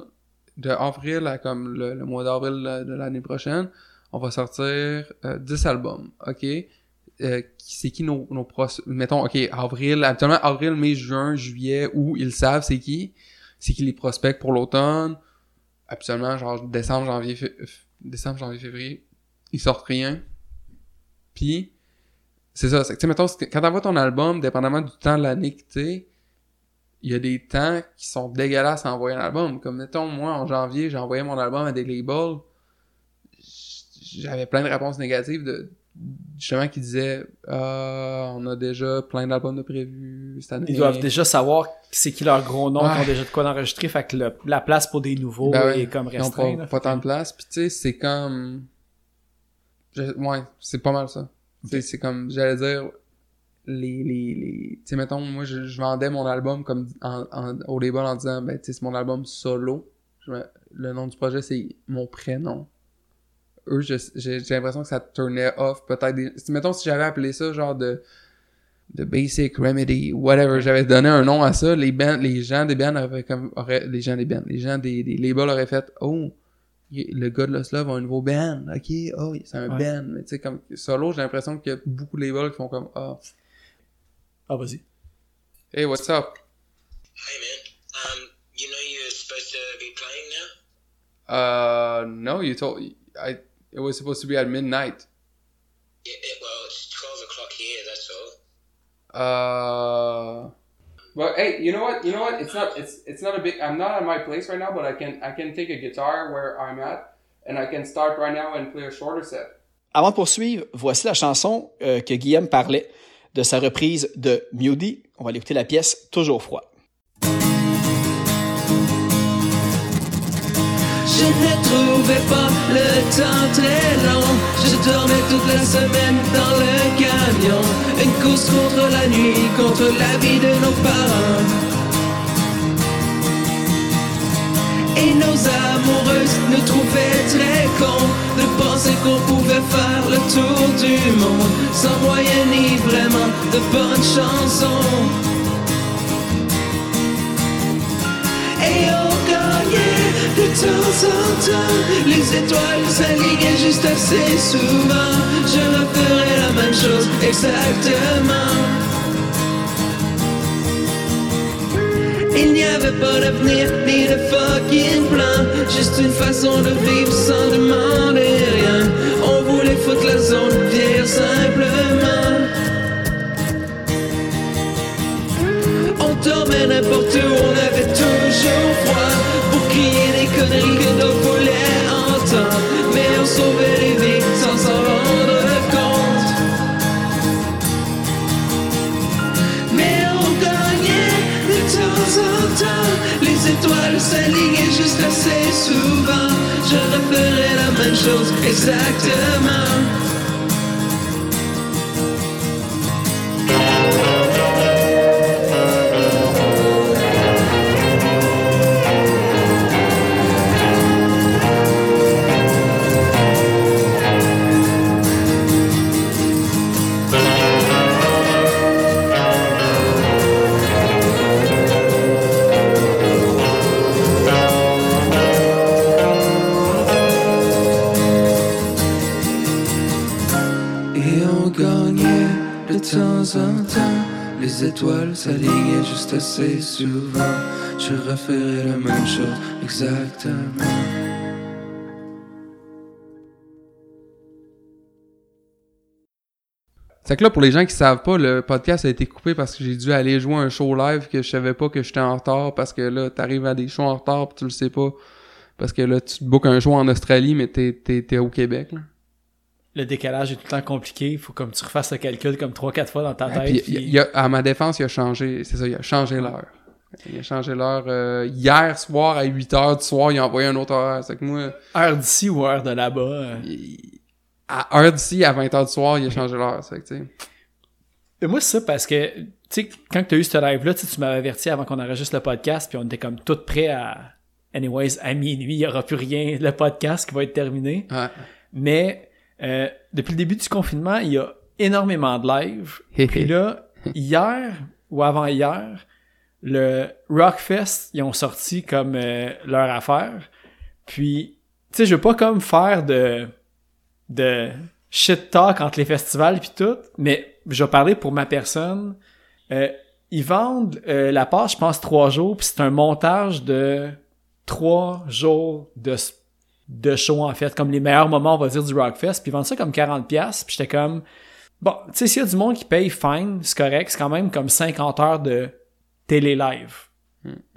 Speaker 5: de avril à comme le, le mois d'avril de de l'année prochaine, on va sortir euh, 10 albums, ok? Euh, c'est qui nos, nos pros... Mettons, ok, avril, actuellement avril, mai, juin, juillet, où ils savent c'est qui. C'est qui les prospects pour l'automne. Absolument, genre décembre, janvier, décembre, janvier, février, ils sortent rien. Puis, c'est ça, c'est que, tu sais, mettons, quand t'envoies ton album, dépendamment du temps de l'année que t'es, il y a des temps qui sont dégueulasses à envoyer un album. Comme, mettons, moi, en janvier, j'ai envoyé mon album à des labels. J'avais plein de réponses négatives de, justement, qui disaient, ah, on a déjà plein d'albums de prévus cette année.
Speaker 1: Ils doivent déjà savoir c'est qui leur gros nom,
Speaker 5: Ouais.
Speaker 1: qui ont déjà de quoi d'enregistrer, fait que le- la place pour des nouveaux
Speaker 5: Ben ouais.
Speaker 1: est comme restreinte.
Speaker 5: pas, pas tant de place. Puis tu sais, c'est comme... je- Ouais, c'est pas mal ça. C'est comme, j'allais dire, les... les, les... Tu sais, mettons, moi, je, je vendais mon album comme en, en- au label en disant, ben, tu sais, c'est mon album solo. Je le nom du projet, c'est mon prénom. Eux, je- j'ai j'ai l'impression que ça turnait off peut-être des... Mettons, si j'avais appelé ça genre de de Basic Remedy, whatever, j'avais donné un nom à ça, les bands, les gens des bands auraient comme, auraient, les gens des bands, les gens des, des labels auraient fait, oh, le gars de Lost Love a un nouveau band, ok, oh, c'est un
Speaker 1: Ouais.
Speaker 5: band, mais tu sais, comme, solo, j'ai l'impression qu'il y a beaucoup de labels qui font comme, ah,
Speaker 1: Ah, vas-y.
Speaker 5: hey, what's up?
Speaker 8: Hey man, um, you know you're supposed to be playing now?
Speaker 5: Uh, no, you told, I, it was supposed to be at midnight.
Speaker 8: Yeah, it, well, it's 12 o'clock here, that's all.
Speaker 5: Uh, but hey, you know what? You know what? It's not. It's it's not a big. I'm not at my place right now, but I can I can take a guitar where I'm at, and I can start right now and play a shorter set.
Speaker 4: Avant de poursuivre, voici la chanson euh, que Guillaume parlait de sa reprise de Mewdy. On va aller écouter la pièce Toujours froid.
Speaker 7: Je ne trouvais pas le temps très long. Je dormais toute la semaine dans le camion. Une course contre la nuit, contre la vie de nos parents. Et nos amoureuses nous trouvaient très cons de penser qu'on pouvait faire le tour du monde sans moyen ni vraiment de bonnes chansons. Les étoiles s'alignaient juste assez souvent. Je referais la même chose exactement. Il n'y avait pas d'avenir ni de fucking plan. Juste une façon de vivre sans demander rien. On voulait foutre la zone vieillir simplement n'importe où, on avait toujours froid. Pour crier des conneries que d'autres voulaient entendre Mais on sauvait les vies sans s'en rendre compte. Mais on gagnait de temps en temps. Les étoiles s'alignaient juste assez souvent Je referais la même chose exactement Les étoiles s'alignaient juste assez souvent Je referais la même chose exactement
Speaker 5: C'est que là, pour les gens qui savent pas, le podcast a été coupé parce que j'ai dû aller jouer un show live que je savais pas que j'étais en retard parce que là, t'arrives à des shows en retard pis tu le sais pas. Parce que là, tu te bookes un show en Australie, mais t'es, t'es, t'es au Québec, là.
Speaker 1: Le décalage est tout le temps compliqué. Il faut comme tu refasses le calcul comme 3-4 fois dans ta tête.
Speaker 5: puis,
Speaker 1: puis-
Speaker 5: il y a- à ma défense, il a changé, c'est ça, il a changé l'heure. Il a changé l'heure euh, hier soir à 8h du soir, il a envoyé un autre horaire. C'est que moi,
Speaker 1: Heure d'ici ou heure de là-bas. euh,
Speaker 5: il- à heure d'ici, à 20h du soir, il a changé l'heure. C'est que, tu sais.
Speaker 1: Et moi, c'est ça parce que, tu sais, quand tu as eu ce live-là, tu sais, tu m'avais averti avant qu'on enregistre le podcast, puis on était comme tout prêt à. Anyways, à minuit, il n'y aura plus rien, le podcast qui va être terminé.
Speaker 5: Ouais.
Speaker 1: Mais euh, depuis le début du confinement, il y a énormément de live. Puis là, hier ou avant-hier, le Rockfest, ils ont sorti comme euh, leur affaire. Puis, tu sais, je veux pas comme faire de de shit talk entre les festivals puis tout, mais je vais parler pour ma personne. Euh, ils vendent euh, la page, je pense, trois jours, puis c'est un montage de trois jours de de show en fait, comme les meilleurs moments, on va dire, du Rockfest, puis ils vendent ça comme 40$, puis j'étais comme, bon, tu sais, s'il y a du monde qui paye fine, c'est correct, c'est quand même comme 50 heures de télé live.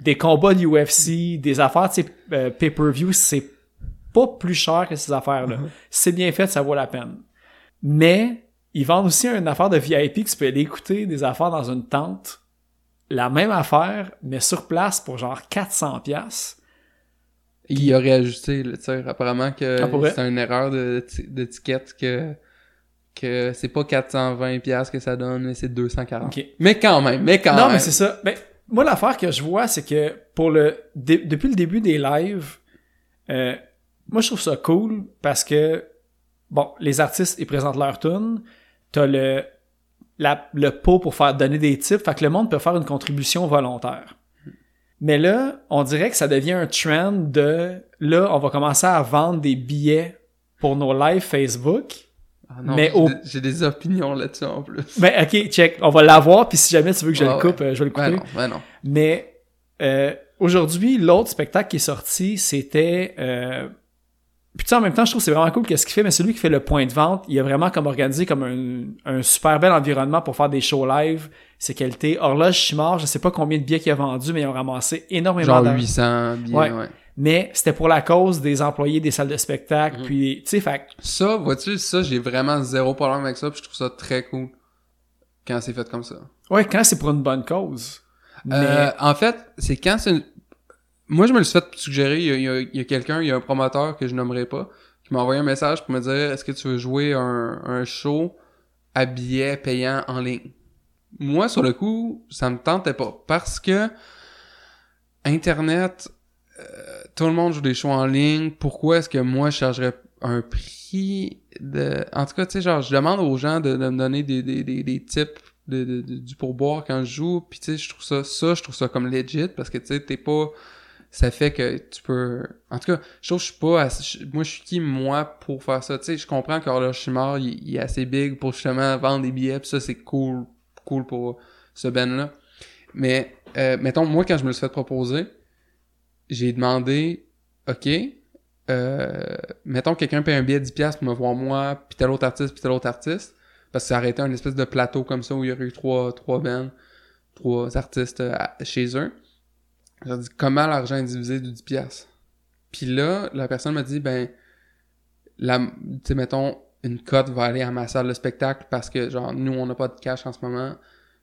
Speaker 1: Des combats de UFC, des affaires, tu sais, euh, pay-per-view, c'est pas plus cher que ces affaires-là. C'est bien fait, ça vaut la peine. Mais, ils vendent aussi une affaire de VIP que tu peux aller écouter des affaires dans une tente. La même affaire, mais sur place pour genre 400$.
Speaker 5: Il aurait ajusté le tir. Apparemment que
Speaker 1: Ah,
Speaker 5: c'est une erreur de- d'étiquette que que c'est pas 420 pièces que ça donne, mais c'est 240.
Speaker 1: Ok.
Speaker 5: Mais quand même, mais quand
Speaker 1: non,
Speaker 5: même.
Speaker 1: mais c'est ça. Ben, moi, l'affaire que je vois, c'est que pour le depuis le début des lives, euh, moi, je trouve ça cool parce que, bon, les artistes, ils présentent leur tune. T'as le, la, le pot pour faire donner des tips. Fait que le monde peut faire une contribution volontaire. Mais là, on dirait que ça devient un trend de, là, on va commencer à vendre des billets pour nos lives Facebook.
Speaker 5: Ah non,
Speaker 1: mais
Speaker 5: j'ai
Speaker 1: au-
Speaker 5: des- j'ai des opinions là-dessus en plus.
Speaker 1: Ben, ok, check. On va l'avoir, puis si jamais tu veux que je
Speaker 5: Ah
Speaker 1: le
Speaker 5: ouais.
Speaker 1: coupe, euh, je vais le couper.
Speaker 5: Ben non, ben non.
Speaker 1: Mais euh, aujourd'hui, l'autre spectacle qui est sorti, c'était. Euh... Puis tu sais, en même temps, je trouve que c'est vraiment cool qu'est-ce qu'il fait, mais celui qui fait le point de vente, il a vraiment comme organisé comme un, un super bel environnement pour faire des shows live. C'est qualité. Horloge Chimard, je sais pas combien de billets qu'il a vendu, mais ils ont ramassé énormément
Speaker 5: Genre
Speaker 1: d'argent.
Speaker 5: 800 billets,
Speaker 1: Ouais.
Speaker 5: ouais.
Speaker 1: Mais c'était pour la cause des employés des salles de spectacle.
Speaker 5: Mhm.
Speaker 1: Puis, tu sais, fait
Speaker 5: Ça, vois-tu, ça, j'ai vraiment zéro problème avec ça, puis je trouve ça très cool quand c'est fait comme ça.
Speaker 1: ouais, quand c'est pour une bonne cause. Mais,
Speaker 5: Euh, en fait, c'est quand c'est une... Moi, je me le suis fait suggérer, il y a, il y a- il y a quelqu'un, il y a un promoteur que je nommerai pas, qui m'a envoyé un message pour me dire, est-ce que tu veux jouer un, un show à billets payants en ligne? Moi, sur le coup, ça me tentait pas, parce que Internet, euh, tout le monde joue des shows en ligne, pourquoi est-ce que moi, je chargerais un prix de... En tout cas, tu sais, genre, je demande aux gens de, de me donner des, des, des, des tips de, de- du pourboire quand je joue, puis tu sais, je trouve ça, ça, je trouve ça comme legit, parce que tu sais, t'es pas... Ça fait que tu peux... En tout cas, je trouve que je suis pas... assez- je- moi, je suis qui, moi, pour faire ça? Tu sais, je comprends que le Chimard, il, il est assez big pour justement vendre des billets, pis ça, c'est cool, cool pour ce band-là. Mais, euh, mettons, moi, quand je me le suis fait proposer, j'ai demandé, OK, euh, mettons que quelqu'un paye un billet de 10$ pour me voir moi, puis tel autre artiste, puis tel autre artiste, parce que ça aurait été un espèce de plateau comme ça où il y aurait eu trois, trois bands, trois artistes euh, chez eux. J'ai dit, comment l'argent est divisé du 10$? Puis là, la personne m'a dit, ben, la, tu sais, mettons, une cote va aller à ma salle de spectacle parce que, genre, nous, on n'a pas de cash en ce moment,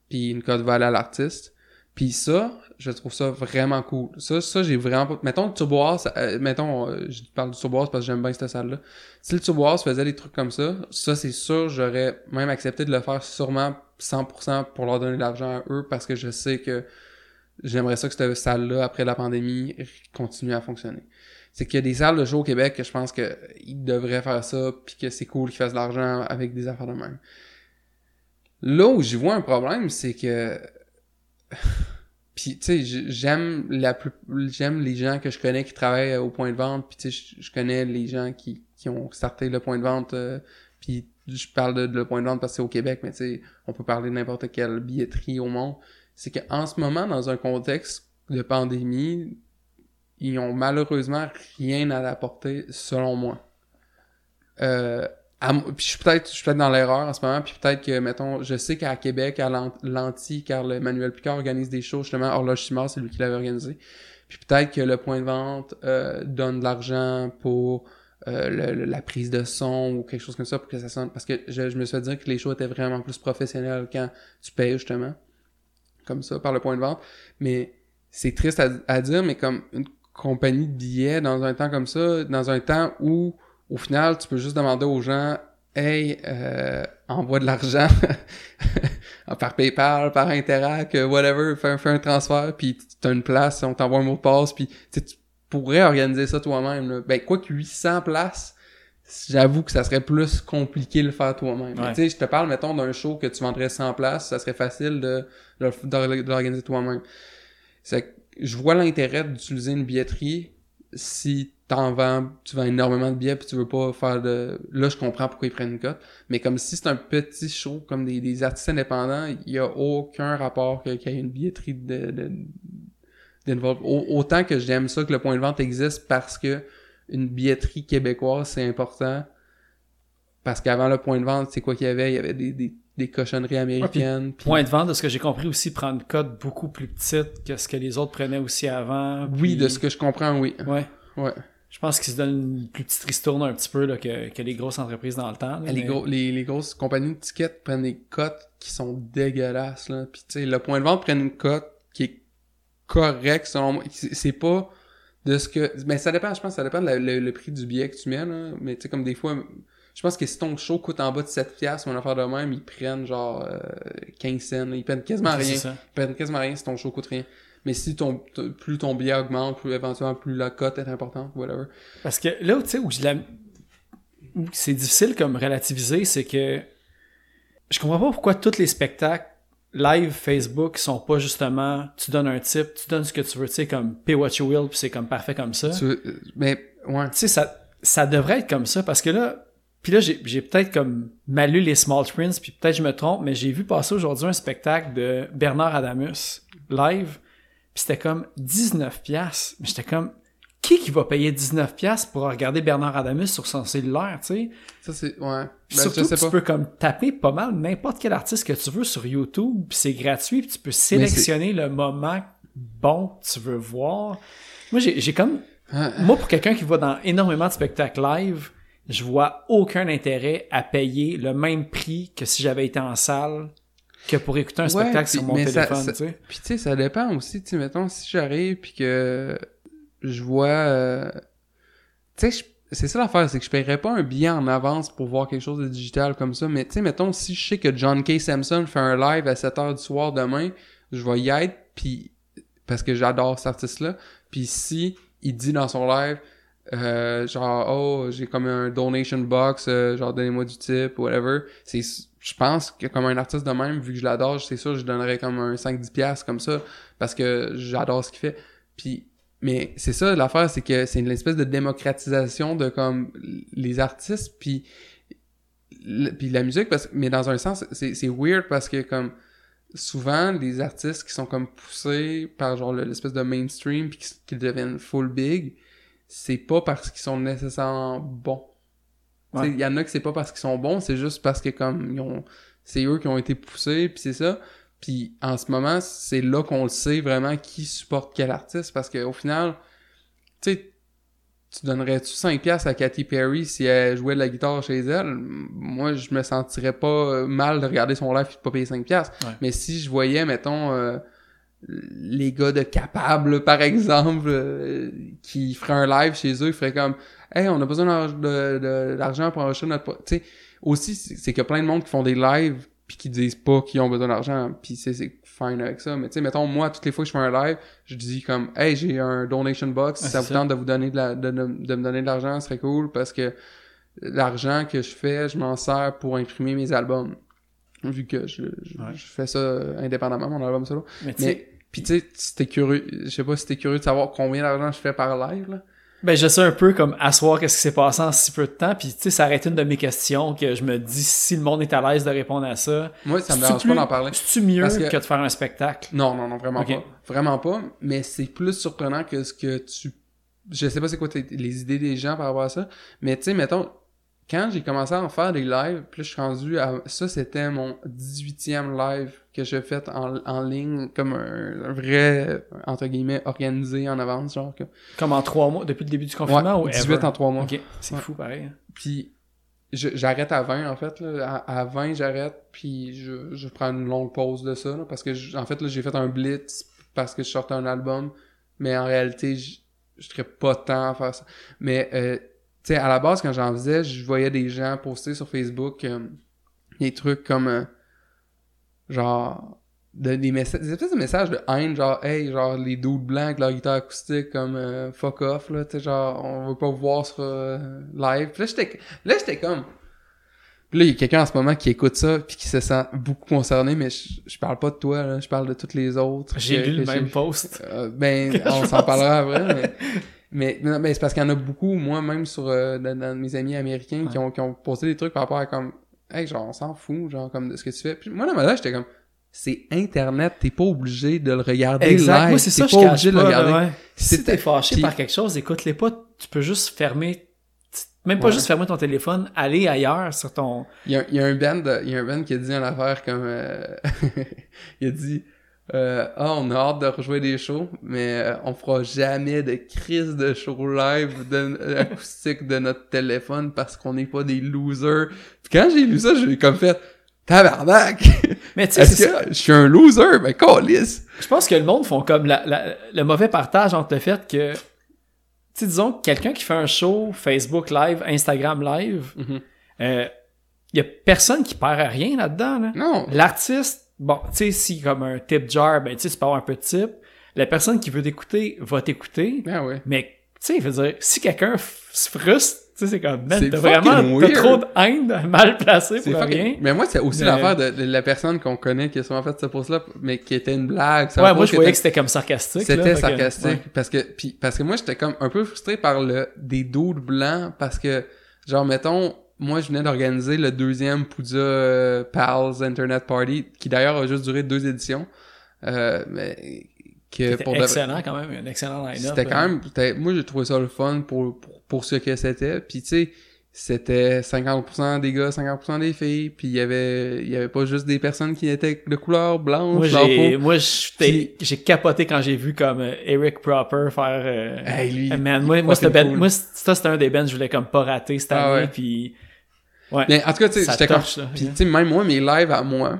Speaker 5: puis une cote va aller à l'artiste. Puis ça, je trouve ça vraiment cool. Ça, ça j'ai vraiment pas... Mettons le Turbo House, euh, mettons, euh, je parle du Turbo House parce que j'aime bien cette salle-là. Si le Turbo House faisait des trucs comme ça, ça, c'est sûr, j'aurais même accepté de le faire sûrement 100% pour leur donner de l'argent à eux parce que je sais que j'aimerais ça que cette salle-là, après la pandémie, continue à fonctionner. C'est qu'il y a des salles de show au Québec que je pense que ils devraient faire ça puis que c'est cool qu'ils fassent de l'argent avec des affaires de même. Là où j'y vois un problème, c'est que puis tu sais j'aime la plus j'aime les gens que je connais qui travaillent au point de vente puis tu sais je- je connais les gens qui, qui ont starté le point de vente euh, puis je parle de, de le point de vente parce que c'est au Québec mais tu sais on peut parler de n'importe quelle billetterie au monde c'est qu'en ce moment dans un contexte de pandémie ils ont malheureusement rien à apporter selon moi. Euh, à puis je suis peut-être je suis peut-être dans l'erreur en ce moment puis peut-être que mettons je sais qu'à Québec à Lan- Lanty car le Manuel Picard organise des shows justement Horloge Simard c'est lui qui l'avait organisé. Puis peut-être que le point de vente euh, donne de l'argent pour euh, le- le- la prise de son ou quelque chose comme ça pour que ça sonne. Parce que je, je me suis fait dire que les shows étaient vraiment plus professionnels quand tu payes justement comme ça par le point de vente. Mais c'est triste à, à dire mais comme compagnie de billets dans un temps comme ça dans un temps où au final, tu peux juste demander aux gens Hey, euh, envoie de l'argent. par PayPal, par Interac, whatever, fais, un- fais un transfert, puis t'as une place, on t'envoie un mot de passe, puis tu tu pourrais organiser ça toi-même. Ben, quoi que 800 places, j'avoue que ça serait plus compliqué de le faire toi-même.
Speaker 1: Ouais.
Speaker 5: Tu sais, je te parle, mettons, d'un show que tu vendrais 100 places, ça serait facile de, de, de- de l'organiser toi-même. C'est je vois l'intérêt d'utiliser une billetterie si t'en vends, tu vends énormément de billets puis tu veux pas faire de... Là, je comprends pourquoi ils prennent une cote. Mais comme si c'est un petit show, comme des, artistes indépendants, il y a aucun rapport qu'il y ait une billetterie de... de Autant que j'aime ça que le point de vente existe parce que une billetterie québécoise, c'est important. Parce qu'avant le point de vente, c'est quoi qu'il y avait? Il y avait des, des, des cochonneries américaines. puis-
Speaker 1: Point de vente, de ce que j'ai compris aussi, prend une cote beaucoup plus petite que ce que les autres prenaient aussi avant.
Speaker 5: Oui, de ce que je comprends, oui.
Speaker 1: Ouais.
Speaker 5: Ouais.
Speaker 1: Je pense qu'ils se donnent une plus petite ristourne un petit peu là, que, que les grosses entreprises dans le temps. là,
Speaker 5: les,
Speaker 1: mais-
Speaker 5: gros, les, les grosses compagnies de tickets prennent des cotes qui sont dégueulasses. Là. Puis tu sais, le point de vente prend une cote qui est correcte selon moi. C'est pas de ce que... Mais ça dépend, je pense, ça dépend le prix du billet que tu mets. Là. Mais tu sais, comme des fois, je pense que si ton show coûte en bas de 7 piastres ou une affaire de même, ils prennent genre euh, 15 cents. Ils prennent quasiment rien. Ils prennent quasiment rien si ton show coûte rien. Mais si ton plus ton billet augmente, plus éventuellement plus la cote est importante, whatever.
Speaker 1: Parce que là, tu sais, où je la- où c'est difficile comme relativiser, c'est que je comprends pas pourquoi tous les spectacles live Facebook sont pas justement tu donnes un type, tu donnes ce que tu veux, tu sais, comme pay what you will, puis c'est comme parfait comme ça.
Speaker 5: Tu veux- mais ouais.
Speaker 1: tu sais, ça, ça devrait être comme ça parce que là, puis là, j'ai, j'ai peut-être comme mal lu les Small Prints, puis peut-être je me trompe, mais j'ai vu passer aujourd'hui un spectacle de Bernard Adamus live, puis c'était comme 19 pièces. Mais j'étais comme qui qui va payer 19 pièces pour regarder Bernard Adamus sur son cellulaire, tu sais?
Speaker 5: Ça, c'est... Ouais. Ben,
Speaker 1: Surtout,
Speaker 5: je sais
Speaker 1: tu
Speaker 5: pas.
Speaker 1: peux comme taper pas mal n'importe quel artiste que tu veux sur YouTube, puis c'est gratuit, puis tu peux sélectionner le moment bon que tu veux voir. Moi, j'ai j'ai comme
Speaker 5: Ah.
Speaker 1: moi, pour quelqu'un qui va dans énormément de spectacles live, je vois aucun intérêt à payer le même prix que si j'avais été en salle que pour écouter un
Speaker 5: Ouais,
Speaker 1: spectacle sur mon téléphone, tu sais.
Speaker 5: Puis tu sais, ça dépend aussi, tu sais, mettons, si j'arrive puis que je vois... euh, Tu sais, c'est ça l'affaire, c'est que je paierais pas un billet en avance pour voir quelque chose de digital comme ça, mais tu sais, mettons, si je sais que John K. Samson fait un live à 7h du soir demain, je vais y être, puis parce que j'adore cet artiste-là, puis si il dit dans son live... euh, genre oh j'ai comme un donation box euh, genre donnez-moi du type whatever. C'est je pense que comme un artiste de même vu que je l'adore c'est sûr je donnerais comme un 5-10 piastres comme ça parce que j'adore ce qu'il fait. Puis mais c'est ça l'affaire c'est que c'est une espèce de démocratisation de comme les artistes puis puis la musique parce mais dans un sens c'est c'est weird parce que comme souvent les artistes qui sont comme poussés par genre le- l'espèce de mainstream puis qui deviennent full big c'est pas parce qu'ils sont nécessairement bons
Speaker 1: Ouais.
Speaker 5: il y en a que c'est pas parce qu'ils sont bons c'est juste parce que comme ils ont c'est eux qui ont été poussés puis c'est ça puis en ce moment c'est là qu'on le sait vraiment qui supporte quel artiste parce que au final tu sais tu donnerais-tu 5 piastres à Katy Perry si elle jouait de la guitare chez elle? Moi, je me sentirais pas euh, mal de regarder son live et de pas payer 5 piastres.
Speaker 1: Ouais.
Speaker 5: Mais si je voyais, mettons, euh, les gars de Capable, par exemple, euh, qui feraient un live chez eux, ils feraient comme « Hey, on a besoin d'argent pour enregistrer notre... po- » Tu sais, aussi, c'est c'est qu'il y a plein de monde qui font des lives puis qui disent pas qu'ils ont besoin d'argent, puis c'est c'est fine avec ça. Mais tu sais, mettons, moi, toutes les fois que je fais un live, je dis comme « Hey, j'ai un donation box, si
Speaker 1: Ouais,
Speaker 5: ça vous
Speaker 1: ça.
Speaker 5: tente de vous donner de, la, de, de, de me donner de l'argent, ce serait cool, parce que l'argent que je fais, je m'en sers pour imprimer mes albums. Vu que je, je,
Speaker 1: Ouais.
Speaker 5: je fais ça indépendamment, mon album solo.
Speaker 1: Mais tu sais,
Speaker 5: Mais, pis tu sais, si t'es curieux, je sais pas si t'es curieux de savoir combien d'argent je fais par live, là.
Speaker 1: Ben, je sais un peu comme asseoir qu'est-ce qui s'est passé en si peu de temps, puis tu sais, ça aurait été une de mes questions que je me dis si le monde est à l'aise de répondre à ça.
Speaker 5: Moi, ça me dérange pas d'en parler.
Speaker 1: C'est-tu mieux que...
Speaker 5: que-
Speaker 1: de faire un spectacle?
Speaker 5: Non, non, non, vraiment pas. Vraiment pas, mais c'est plus surprenant que ce que tu... Je sais pas c'est quoi les idées des gens par rapport à ça, mais tu sais, mettons, quand j'ai commencé à en faire des lives, puis je suis rendu à... Ça, c'était mon 18e live que j'ai fait en, en ligne, comme un, un vrai, entre guillemets, organisé en avance, genre. que-
Speaker 1: Comme en trois mois, depuis le début du confinement
Speaker 5: Ouais,
Speaker 1: ou
Speaker 5: 18
Speaker 1: ever?
Speaker 5: en 3 mois.
Speaker 1: Ok, c'est
Speaker 5: Ouais.
Speaker 1: fou pareil. hein.
Speaker 5: Puis j'arrête à 20 en fait là. À, à 20 j'arrête puis je, je prends une longue pause de ça là, parce que je- en fait là j'ai fait un blitz parce que je sortais un album mais en réalité je je serais pas tant à faire ça. Mais euh, tu sais à la base quand j'en faisais, je voyais des gens poster sur Facebook euh, des trucs comme euh, genre, de, des, messages, des espèces de messages de haine, genre, hey, genre, les dudes blancs avec leur guitare acoustique, comme, euh, fuck off, là, tu sais, genre, on veut pas vous voir sur euh, live. Puis là, j'étais, là, j'étais comme, Puis là, il y a quelqu'un en ce moment qui écoute ça, puis qui se sent beaucoup concerné, mais je, je parle pas de toi, là, je parle de tous les autres.
Speaker 1: J'ai lu le même post.
Speaker 5: euh, ben, on s'en parlera après, mais, mais, non, mais c'est parce qu'il y en a beaucoup, moi, même sur, euh, dans, dans mes amis américains, qui, ont, qui ont posté des trucs par rapport à comme, hey, genre, on s'en fout, genre, comme de ce que tu fais. Puis moi, dans ma j'étais comme, c'est Internet, t'es pas obligé de le regarder
Speaker 1: Exact.
Speaker 5: live.
Speaker 1: Moi, c'est ça, je
Speaker 5: pas
Speaker 1: cache
Speaker 5: obligé de le regarder.
Speaker 1: ouais. Si t'es fâché
Speaker 5: puis-
Speaker 1: par quelque chose, écoute-les pas. Tu peux juste fermer, même pas
Speaker 5: Ouais.
Speaker 1: juste fermer ton téléphone, aller ailleurs sur ton...
Speaker 5: Il y a, il y a un band, il y a un band qui a dit une affaire comme, euh, il a dit, euh, ah, on a hâte de rejouer des shows, mais euh, on fera jamais de crise de show live de, euh, acoustique de notre téléphone parce qu'on n'est pas des losers. Puis quand j'ai lu ça, j'ai comme fait, tabarnak!
Speaker 1: Mais tu sais, c'est ça.
Speaker 5: je suis un loser? Ben, câlisse!
Speaker 1: Je pense que le monde font comme la, la- le mauvais partage entre le fait que, tu sais, disons, que quelqu'un qui fait un show Facebook Live, Instagram Live,
Speaker 5: Mhm.
Speaker 1: euh, il y a personne qui perd à rien là-dedans. Là.
Speaker 5: Non!
Speaker 1: L'artiste, bon, tu sais, si comme un tip jar, ben tu sais, tu peux avoir un peu de tip. La personne qui veut t'écouter va t'écouter.
Speaker 5: Ben ouais.
Speaker 1: Mais, tu sais, il veut dire, si quelqu'un se frustre, tu sais, c'est comme, man,
Speaker 5: C'est
Speaker 1: t'as vraiment, t'as trop de haine mal placée
Speaker 5: C'est
Speaker 1: pour
Speaker 5: fucking-
Speaker 1: rien.
Speaker 5: Mais moi, c'est aussi
Speaker 1: Mais-
Speaker 5: l'affaire de, de la personne qu'on connaît qui a souvent fait ce post-là, mais qui était une blague. C'est
Speaker 1: Ouais, moi, je voyais que c'était comme sarcastique.
Speaker 5: C'était
Speaker 1: que-
Speaker 5: sarcastique
Speaker 1: ouais.
Speaker 5: parce que puis parce que moi j'étais comme un peu frustré par le des dudes blancs parce que genre mettons moi je venais d'organiser le deuxième Poudja euh, Pals Internet Party qui d'ailleurs a juste duré deux éditions euh, mais que pour de-
Speaker 1: excellent quand même, un excellent line-up.
Speaker 5: c'était quand même c'était- moi j'ai trouvé ça le fun pour pour, pour ce que c'était puis tu sais c'était 50% des gars 50% des filles puis il y avait il y avait pas juste des personnes qui étaient de couleur blanche
Speaker 1: Moi, j'ai, j'ai capoté quand j'ai vu comme euh, Eric Proper faire. euh,
Speaker 5: Hey, lui,
Speaker 1: man, moi, moi, c'était ben,
Speaker 5: cool.
Speaker 1: moi, ça, c'était un des bands que je voulais comme pas rater cette
Speaker 5: Ah
Speaker 1: année.
Speaker 5: ouais.
Speaker 1: Puis, ouais.
Speaker 5: Mais en tout cas, tu sais, j'étais comme... Puis, tu sais, même moi, mes lives à moi,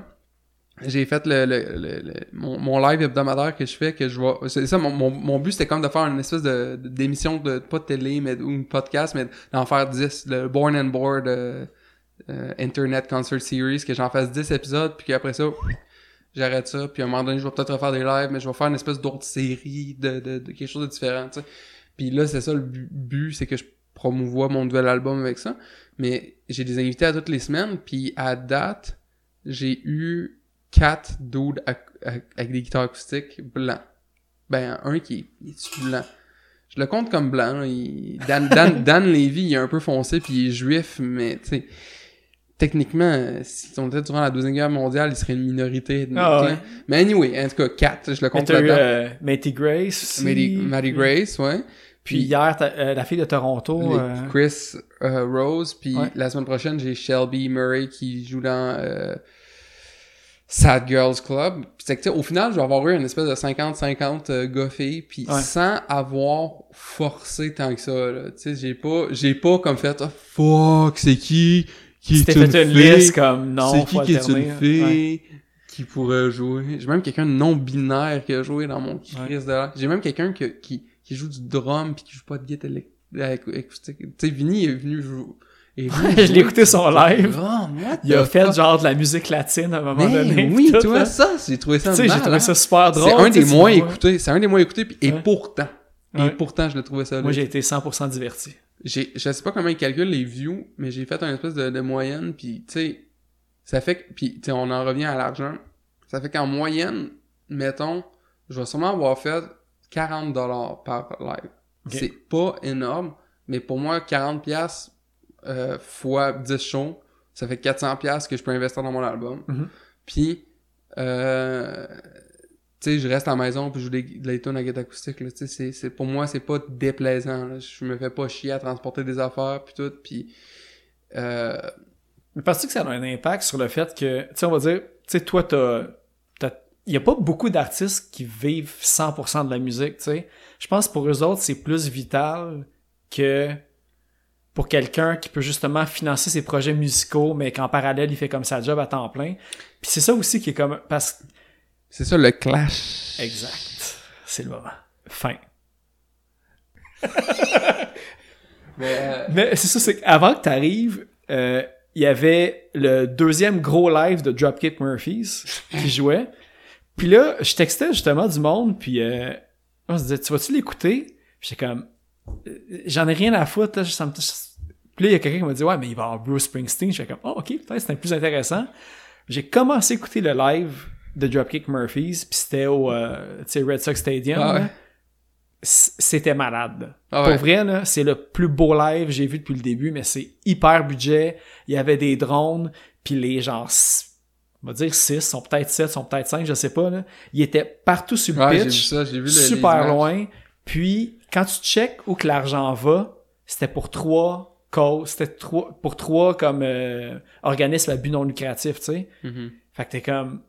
Speaker 5: j'ai fait le, le, le, le- mon, mon live hebdomadaire que je fais, que je vois... C'est ça, mon, mon, mon but, c'était comme de faire une espèce de d'émission de, pas de télé, mais ou une podcast, mais d'en faire 10, le Born and Board euh, euh, Internet Concert Series, que j'en fasse 10 épisodes, puis qu'après ça... J'arrête ça, puis à un moment donné, je vais peut-être refaire des lives, mais je vais faire une espèce d'autre série de, de, de quelque chose de différent, tu sais. Puis là, c'est ça le bu- but, c'est que je promouvois mon nouvel album avec ça. Mais j'ai des invités à toutes les semaines, puis à date, j'ai eu quatre dudes avec des guitares acoustiques blancs. Ben, un qui est, est blanc? Je le compte comme blanc. là. Il- Dan, Dan, Dan Levy, il est un peu foncé, puis il est juif, mais tu sais, techniquement, euh, si on était durant la Deuxième Guerre mondiale, il serait une minorité.
Speaker 1: Ah ouais.
Speaker 5: Mais anyway, en tout cas, quatre, je le compte là-dedans.
Speaker 1: euh, Matty Grace aussi.
Speaker 5: Maddie Grace, ouais.
Speaker 1: Puis hier, euh, la fille de Toronto. Euh,
Speaker 5: Chris euh, Rose, puis
Speaker 1: Ouais.
Speaker 5: la semaine prochaine, j'ai Shelby Murray qui joue dans euh, Sad Girls Club. C'est que, au final, je vais avoir eu une espèce de 50-50 euh, gars-filles, puis
Speaker 1: Ouais.
Speaker 5: sans avoir forcé tant que ça. Tu sais, j'ai pas, j'ai pas comme fait, oh, fuck, c'est qui? Qui est une
Speaker 1: fait une
Speaker 5: fille?
Speaker 1: liste comme non,
Speaker 5: c'est qui qui est une
Speaker 1: hein.
Speaker 5: fille
Speaker 1: Ouais.
Speaker 5: qui pourrait jouer? J'ai même quelqu'un de non-binaire qui a joué dans mon crise de J'ai même quelqu'un qui, qui, qui joue du drum puis qui joue pas de guitare acoustique. Tu sais, Vinny est venu jouer. est venu
Speaker 1: Je l'ai écouté son live. Il a fait genre de la musique latine à un moment
Speaker 5: Mais
Speaker 1: donné.
Speaker 5: oui, tu vois
Speaker 1: là.
Speaker 5: ça, j'ai trouvé ça
Speaker 1: Tu sais, j'ai trouvé
Speaker 5: malade.
Speaker 1: ça super drôle.
Speaker 5: C'est un des moins écoutés. C'est un des moins écoutés puis- et
Speaker 1: Ouais.
Speaker 5: pourtant. Et
Speaker 1: Ouais.
Speaker 5: pourtant, je l'ai trouvé ça.
Speaker 1: Moi, j'ai été 100% diverti.
Speaker 5: j'ai je sais pas comment ils calculent les views mais j'ai fait un espèce de, de moyenne puis tu sais ça fait que puis tu sais on en revient à l'argent ça fait qu'en moyenne mettons je vais sûrement avoir fait 40 dollars par live c'est pas énorme mais pour moi 40 pièces euh, fois 10 shows ça fait 400 pièces que je peux investir dans mon album
Speaker 1: Mhm.
Speaker 5: puis euh, tu sais, je reste à la maison puis je joue des, de la à guitare acoustique, là, tu sais, c'est, c'est, pour moi, c'est pas déplaisant, là. Je me fais pas chier à transporter des affaires puis tout, puis euh,
Speaker 1: Mais penses-tu que ça a un impact sur le fait que, tu sais, on va dire, tu sais, toi, t'as. Il y a pas beaucoup d'artistes qui vivent 100% de la musique, tu sais. Je pense que pour eux autres, c'est plus vital que pour quelqu'un qui peut justement financer ses projets musicaux, mais qu'en parallèle, il fait comme sa job à temps plein. Puis c'est ça aussi qui est comme. Parce
Speaker 5: c'est ça le clash.
Speaker 1: Exact. C'est le moment. Fin.
Speaker 5: Mais, euh,
Speaker 1: Mais c'est ça, c'est qu'avant que t'arrives, euh, il y avait le deuxième gros live de Dropkick Murphys qui jouait. Puis là, je textais justement du monde, puis euh, on se disait, tu vas-tu l'écouter? J'étais comme, euh, j'en ai rien à foutre, là, ça me- Puis là, il y a quelqu'un qui m'a dit, ouais, mais il va avoir Bruce Springsteen. J'étais comme, oh, ok, peut-être c'était plus intéressant. J'ai commencé à écouter le live de Dropkick Murphys, puis c'était au euh, Red Sox Stadium.
Speaker 5: Ah ouais.
Speaker 1: C'était malade.
Speaker 5: Ah
Speaker 1: Pour vrai, c'est le plus beau live que j'ai vu depuis le début, mais c'est hyper budget. Il y avait des drones, puis les gens, on va dire 6, sont peut-être 7, sont peut-être 5, je sais pas. Là. Ils étaient partout sur le
Speaker 5: Ouais, j'ai vu
Speaker 1: pitch,
Speaker 5: ça, j'ai vu
Speaker 1: super loin. Puis, quand tu check où que l'argent va, c'était pour trois causes, c'était trois, pour trois comme euh, organismes à but non lucratif, tu sais.
Speaker 5: Mhm.
Speaker 1: Fait que t'es comme,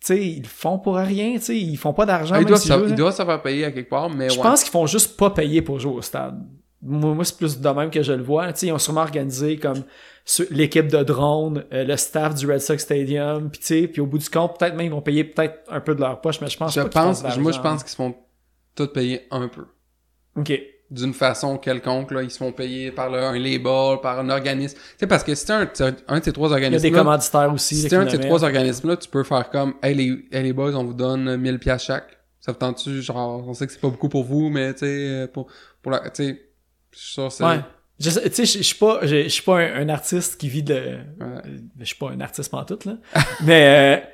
Speaker 1: tu sais, ils le font pour rien, tu sais, ils font pas d'argent.
Speaker 5: Ah, il,
Speaker 1: même
Speaker 5: doit
Speaker 1: s'ils
Speaker 5: se, faire payer à quelque part, mais
Speaker 1: Je
Speaker 5: ouais.
Speaker 1: pense qu'ils font juste pas payer pour jouer au stade. Moi, moi, c'est plus de même que je le vois. Tu sais, ils ont sûrement organisé comme l'équipe de drone, euh, le staff du Red Sox Stadium, puis puis au bout du compte, peut-être même ils vont payer peut-être un peu de leur poche, mais je pense
Speaker 5: je
Speaker 1: pas
Speaker 5: pense, moi, je pense qu'ils se font tout payer un peu.
Speaker 1: Ok.
Speaker 5: D'une façon quelconque, là, ils se font payer par le- un label, par un organisme. Tu parce que si t'es un, un de ces trois
Speaker 1: Il y a
Speaker 5: organismes
Speaker 1: des commanditaires aussi.
Speaker 5: si t'es un de ces trois organismes-là, tu peux faire comme, hey les, hey, les boys, on vous donne 1000 pièces chaque. Ça vous tente-tu, genre, on sait que c'est pas beaucoup pour vous, mais tu sais, pour, pour la, tu sais, je suis sûr, c'est...
Speaker 1: Ouais. Je sais- Tu sais, je suis pas, je suis pas un, un artiste qui vit de.
Speaker 5: Ouais.
Speaker 1: Je suis pas un artiste pantoute, là. Mais, euh,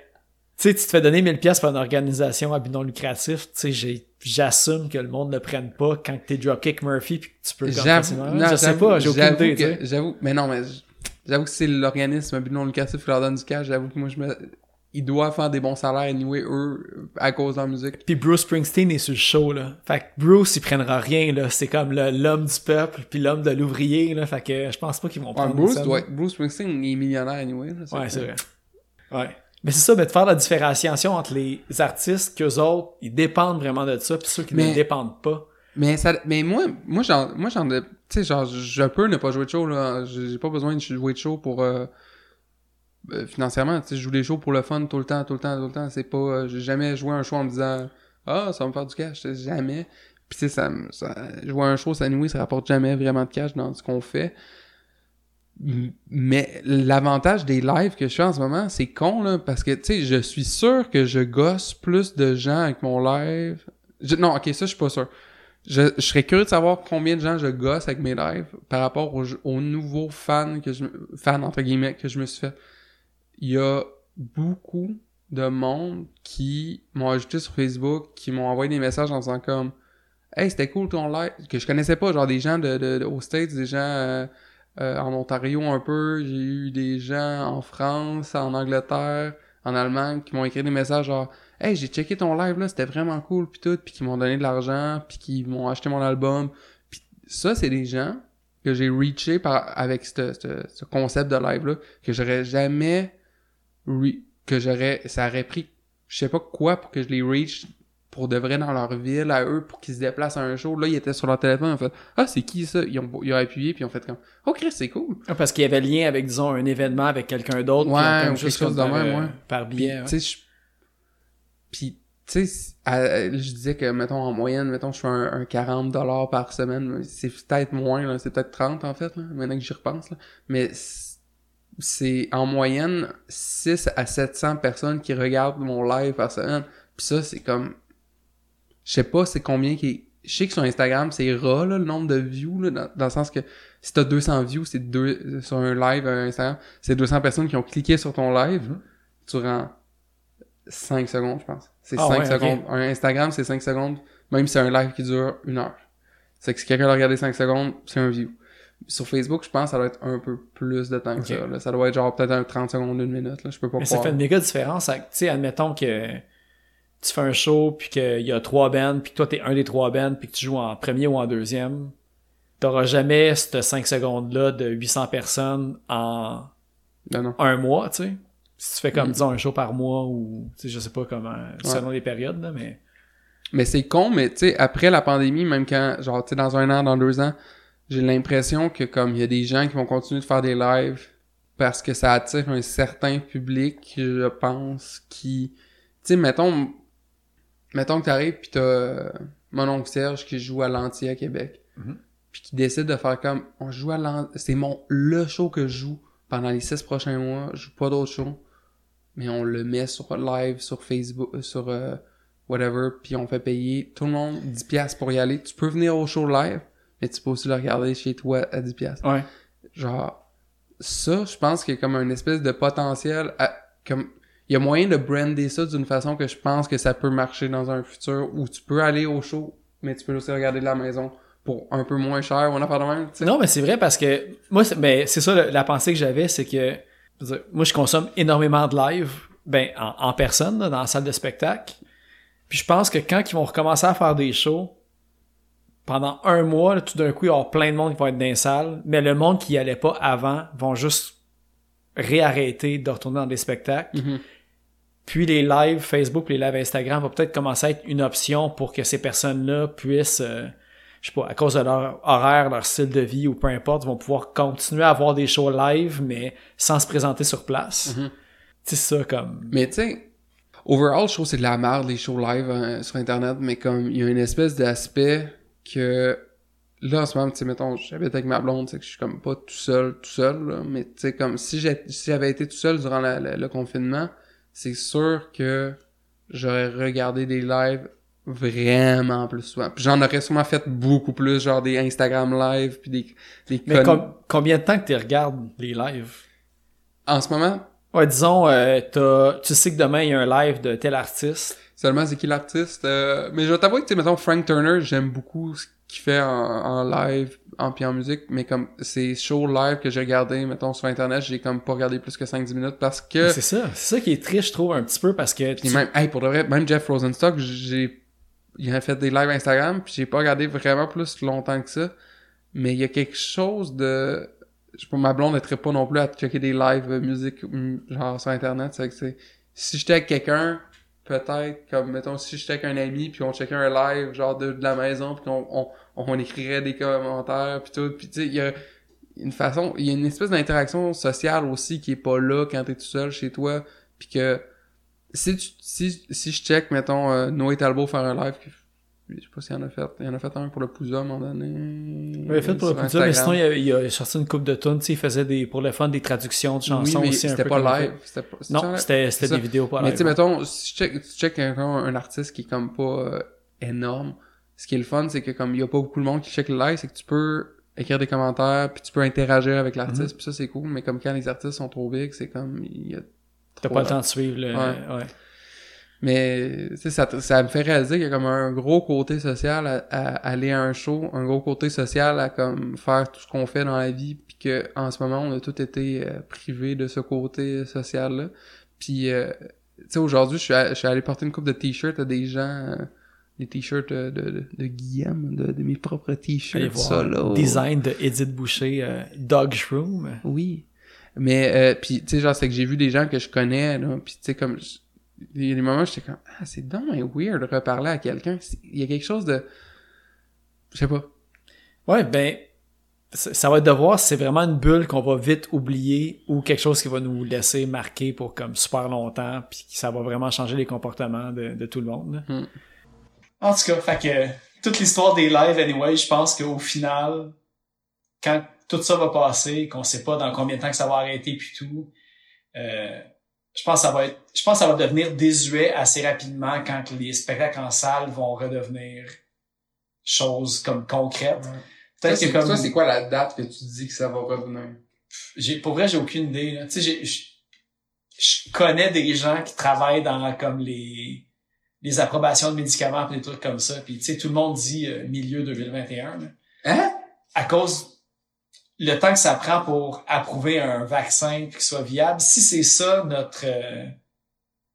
Speaker 1: tu sais, tu te fais donner 1000 pièces par une organisation à but non lucratif. Tu sais, j'ai- j'assume que le monde ne prenne pas quand t'es Dropkick Murphy puis que tu peux facilement-
Speaker 5: non,
Speaker 1: Je sais pas, j'ai aucune idée,
Speaker 5: que-. J'avoue, mais non, mais j'avoue que c'est l'organisme à but non lucratif qui leur donne du cash. J'avoue que moi, je me, ils doivent faire des bons salaires anyway, eux, à cause de leur musique.
Speaker 1: Puis Bruce Springsteen est sur le show, là. Fait que Bruce, il prendra rien, là. C'est comme l'homme du peuple puis l'homme de l'ouvrier, là. Fait que je pense pas qu'ils vont
Speaker 5: Ouais,
Speaker 1: prendre
Speaker 5: Bruce
Speaker 1: ça,
Speaker 5: doit
Speaker 1: là.
Speaker 5: être- Bruce Springsteen, il est millionnaire anyway. là,
Speaker 1: Ouais, c'est vrai. Ouais. Mais c'est ça, mais de faire la différenciation entre les artistes qu'eux autres, ils dépendent vraiment de ça, puis ceux qui
Speaker 5: Mais-
Speaker 1: ne dépendent pas.
Speaker 5: Mais ça, mais moi, moi, j'en, moi, j'en, ai- tu sais, genre, je peux ne pas jouer de show, là. J'ai j'ai pas besoin de jouer de show pour, euh, euh, financièrement, tu sais, je joue des shows pour le fun tout le temps, tout le temps, tout le temps. C'est pas, euh, j'ai jamais joué un show en me disant, ah, ça va me faire du cash, tu sais, jamais. Puis tu sais, ça, ça, jouer un show, ça nous, ça rapporte jamais vraiment de cash dans ce qu'on fait. Mais l'avantage des lives que je fais en ce moment, c'est con, là, parce que, tu sais, je suis sûr que je gosse plus de gens avec mon live. Non, ok, ça, je suis pas sûr. Je, je serais curieux de savoir combien de gens je gosse avec mes lives par rapport aux, aux nouveaux fans que je fans entre guillemets que je me suis fait. Il y a beaucoup de monde qui m'ont ajouté sur Facebook, qui m'ont envoyé des messages en disant comme Hey, c'était cool ton live que je connaissais pas, genre des gens de, de, de- aux States, des gens euh, euh, en Ontario un peu, j'ai eu des gens en France, en Angleterre, en Allemagne qui m'ont écrit des messages genre Hey, j'ai checké ton live là, c'était vraiment cool puis tout, puis qui m'ont donné de l'argent, puis qui m'ont acheté mon album. Puis ça c'est des gens que j'ai reaché par avec ce, ce, ce concept de live là que j'aurais jamais que j'aurais ça aurait pris je sais pas quoi pour que je les reach pour de vrai dans leur ville à eux pour qu'ils se déplacent à un show là ils étaient sur leur téléphone ils ont fait ah c'est qui ça? Ils ont, ils ont appuyé puis ils ont fait comme oh Chris c'est cool
Speaker 1: Ah, Parce qu'il y avait lien avec, disons, un événement avec quelqu'un d'autre.
Speaker 5: Ouais,
Speaker 1: puis
Speaker 5: ou quelque chose de même,
Speaker 1: euh,
Speaker 5: ouais.
Speaker 1: Par
Speaker 5: Puis, tu sais, je- Puis, tu sais, je disais que, mettons, en moyenne, mettons, je fais un, un 40 dollars par semaine. C'est peut-être moins, là. C'est peut-être 30, en fait, là, maintenant que j'y repense, là. Mais c'est, en moyenne, 6 à 700 personnes qui regardent mon live par semaine. Puis ça, c'est comme... Je sais pas c'est combien qui... Je sais que sur Instagram, c'est ras, là, le nombre de views, là, dans, dans le sens que si t'as 200 views, c'est deux, sur un live à Instagram, c'est 200 personnes qui ont cliqué sur ton live durant 5 secondes, je pense. C'est
Speaker 1: Ah
Speaker 5: 5
Speaker 1: ouais, ok.
Speaker 5: secondes. Un Instagram, c'est 5 secondes, même si c'est un live qui dure une heure. C'est que si quelqu'un a regardé 5 secondes, c'est un view. Sur Facebook, je pense que ça doit être un peu plus de temps que ça. Là. Ça doit être genre peut-être un 30 secondes, une minute. Là. Je peux pas
Speaker 1: Mais ça fait une méga différence. Tu sais, admettons que tu fais un show, puis qu'il y a trois bands, puis que toi, t'es un des trois bands, puis que tu joues en premier ou en deuxième. T'auras jamais cette 5 secondes-là de 800 personnes en
Speaker 5: non.
Speaker 1: un mois, tu sais. Si tu fais comme,
Speaker 5: Mm.
Speaker 1: disons, un show par mois, ou, tu sais, je sais pas comment, selon les périodes, là, mais...
Speaker 5: Mais c'est con, mais tu sais, après la pandémie, même quand, genre, tu sais, dans un an, dans deux ans, j'ai l'impression que comme il y a des gens qui vont continuer de faire des lives parce que ça attire un certain public, je pense, qui... Tu sais, mettons, mettons que t'arrives pis t'as euh, mon oncle Serge qui joue à l'Anti à Québec.
Speaker 1: Mhm.
Speaker 5: Puis qui décide de faire comme, on joue à l'Anti, c'est mon, le show que je joue pendant les six prochains mois, je joue pas d'autres shows, mais on le met sur live, sur Facebook, euh, sur euh, whatever, puis on fait payer tout le monde 10 piastres pour y aller. Tu peux venir au show live, mais tu peux aussi le regarder chez toi à 10 piastres.
Speaker 1: Ouais.
Speaker 5: Genre, ça, je pense qu'il y a comme un espèce de potentiel à- comme il y a moyen de brander ça d'une façon que je pense que ça peut marcher dans un futur où tu peux aller au show, mais tu peux aussi regarder de la maison pour un peu moins cher ou on a pas de même.
Speaker 1: Non, mais c'est vrai parce que moi, c'est ben, c'est ça la, la pensée que j'avais, c'est que dire, moi, je consomme énormément de live, ben, en, en personne, là, dans la salle de spectacle. Puis je pense que quand ils vont recommencer à faire des shows, pendant un mois, là, tout d'un coup, il y avoir plein de monde qui va être dans les salles, mais le monde qui y allait pas avant vont juste réarrêter de retourner dans des spectacles.
Speaker 5: Mhm.
Speaker 1: Puis les lives Facebook, les lives Instagram vont peut-être commencer à être une option pour que ces personnes-là puissent, euh, je sais pas, à cause de leur horaire, leur style de vie ou peu importe, vont pouvoir continuer à avoir des shows live, mais sans se présenter sur place.
Speaker 5: Mhm.
Speaker 1: C'est ça comme.
Speaker 5: Mais tu sais, overall, je trouve que c'est de la merde les shows live euh, sur internet, mais comme il y a une espèce d'aspect que là en ce moment, tu sais, mettons, j'habite avec ma blonde, c'est que je suis comme pas tout seul, tout seul, là, mais tu sais, comme si j'ai- si j'avais été tout seul durant la- la- le confinement, c'est sûr que j'aurais regardé des lives vraiment plus souvent. Puis j'en aurais sûrement fait beaucoup plus, genre des Instagram live, puis des, des
Speaker 1: Mais com- combien de temps que tu regardes les lives?
Speaker 5: En ce moment,
Speaker 1: Ouais, disons, euh, t'as- tu sais que demain il y a un live de tel artiste.
Speaker 5: Seulement, c'est qui l'artiste? Euh, mais je vais t'avouer que, tu sais, mettons, Frank Turner, j'aime beaucoup ce qu'il fait en, en live, en puis en musique, mais comme ces shows live que j'ai regardé, mettons, sur Internet, j'ai comme pas regardé plus que 5-10 minutes parce que...
Speaker 1: C'est ça. C'est ça qui est triste, je trouve, un petit peu, parce que...
Speaker 5: Puis
Speaker 1: tu-
Speaker 5: même, hey, pour de vrai, même Jeff Rosenstock, j'ai... Il a fait des lives Instagram, puis j'ai pas regardé vraiment plus longtemps que ça. Mais il y a quelque chose de... Je pas, ma blonde ne pas non plus à checker des lives euh, musique, mm, genre sur Internet. C'est que c'est... Si j'étais avec quelqu'un, peut-être, comme, mettons, si j'étais avec un ami, puis on checkait un live, genre, de, de la maison, puis on, on, on écrirait des commentaires, puis tout. Puis tu sais, il y a une façon... Il y a une espèce d'interaction sociale aussi qui est pas là quand t'es tout seul chez toi, puis que si, tu, si, si je check, mettons, euh, Noé Talbot faire un live, je sais pas s'il en a fait, il en a fait un pour le Pouza à un moment donné.
Speaker 1: Il avait fait pour le ça, mais sinon il a, il a sorti une coupe de sais, il faisait des, pour le fun des traductions de chansons
Speaker 5: oui, mais c'était pas live. C'était pas,
Speaker 1: Non, c'était c'était des vidéos pas
Speaker 5: Mais
Speaker 1: live.
Speaker 5: tu sais, mettons, si tu check, tu check un, un artiste qui est comme pas euh, énorme, ce qui est le fun, c'est que comme il y a pas beaucoup de monde qui check le live, c'est que tu peux écrire des commentaires, puis tu peux interagir avec l'artiste,
Speaker 1: Mhm.
Speaker 5: puis ça c'est cool, mais comme quand les artistes sont trop big, c'est comme il y a
Speaker 1: T'as pas le temps de suivre le...
Speaker 5: Ouais.
Speaker 1: ouais.
Speaker 5: Mais tu sais, ça, ça me fait réaliser qu'il y a comme un gros côté social à, à aller à un show, un gros côté social à comme faire tout ce qu'on fait dans la vie, puis que en ce moment on a tous été euh, privés de ce côté social là. Puis euh, tu sais aujourd'hui je suis à- je suis allé porter une coupe de t-shirts à des gens, euh, des t-shirts de, de, de, de Guillaume, de, de mes propres t-shirts.
Speaker 1: Design de Edith Boucher, euh, Dog Shroom.
Speaker 5: Oui. Mais, euh, puis, tu sais, genre, c'est que j'ai vu des gens que je connais, là, puis tu sais, comme, il y a des moments où j'étais comme, ah, c'est donc weird de reparler à quelqu'un. Il y a quelque chose de, je sais pas.
Speaker 1: Ouais, ben, ça va être de voir si c'est vraiment une bulle qu'on va vite oublier ou quelque chose qui va nous laisser marquer pour comme super longtemps, puis que ça va vraiment changer les comportements de, de tout le monde. là.
Speaker 5: Hmm.
Speaker 1: En tout cas, fait que toute l'histoire des lives, anyway, je pense qu'au final, quand tout ça va passer, qu'on sait pas dans combien de temps que ça va arrêter puis tout, euh, je pense que ça va être, je pense que ça va devenir désuet assez rapidement quand les spectacles en salle vont redevenir choses comme concrètes. Peut-être que comme
Speaker 5: quoi la date que tu dis que ça va revenir?
Speaker 1: j'ai pour vrai j'ai aucune idée tu sais je- connais des gens qui travaillent dans comme les les approbations de médicaments et des trucs comme ça puis tu sais tout le monde dit euh, milieu 2021 là.
Speaker 5: Hein?
Speaker 1: à cause le temps que ça prend pour approuver un vaccin qu'il soit viable si c'est ça notre euh,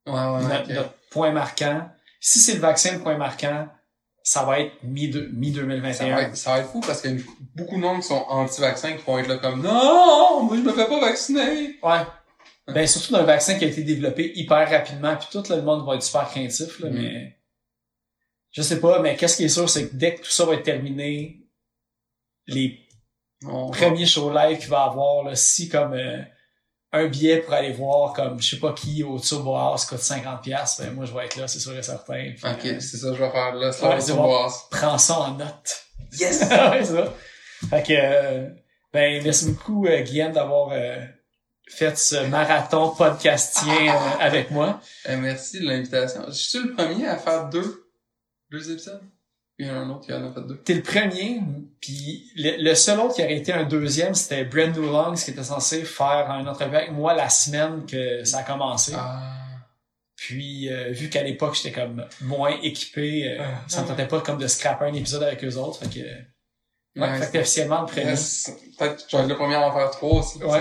Speaker 5: Ouais, ouais,
Speaker 1: notre, point marquant si c'est le vaccin le point marquant ça va être mi mi
Speaker 5: Ça
Speaker 1: 2021
Speaker 5: va, être, ça va être fou parce qu'il y a beaucoup de monde qui sont anti-vaccins qui vont être là comme non, moi je me fais pas vacciner.
Speaker 1: Ouais. Ben, surtout d'un vaccin qui a été développé hyper rapidement, puis tout là, le monde va être super craintif, là,
Speaker 5: Mhm.
Speaker 1: mais je sais pas, mais qu'est-ce qui est sûr, c'est que dès que tout ça va être terminé, les Premiers shows live qu'il va avoir, là, si comme euh, un billet pour aller voir comme je sais pas qui au Turbo House coûte 50$, piastres, ben moi je vais être là, c'est sûr et certain. Puis,
Speaker 5: Ok,
Speaker 1: euh,
Speaker 5: c'est ça que je vais faire là,
Speaker 1: Ouais, c'est bon.
Speaker 5: voir.
Speaker 1: prends ça en note.
Speaker 5: Yes!
Speaker 1: ouais, ça. Fait que, euh, ben, merci beaucoup, euh, Guillaume, d'avoir euh, fait ce marathon podcastien avec moi.
Speaker 5: Eh, merci de l'invitation. Je suis le premier à faire deux, deux épisodes. Il y en a un autre qui en a fait deux.
Speaker 1: T'es le premier, puis le, le seul autre qui aurait été un deuxième, c'était Brent Newlongs qui était censé faire un entrevue avec moi la semaine que ça a commencé.
Speaker 5: Ah.
Speaker 1: Puis euh, vu qu'à l'époque j'étais comme moins équipé, euh,
Speaker 5: Ah.
Speaker 1: ça me tentait pas comme de scraper un épisode avec eux autres. Fait que, ouais,
Speaker 5: Ouais,
Speaker 1: fait officiellement le premier.
Speaker 5: Peut-être que le premier à en faire trois aussi.
Speaker 1: Ouais.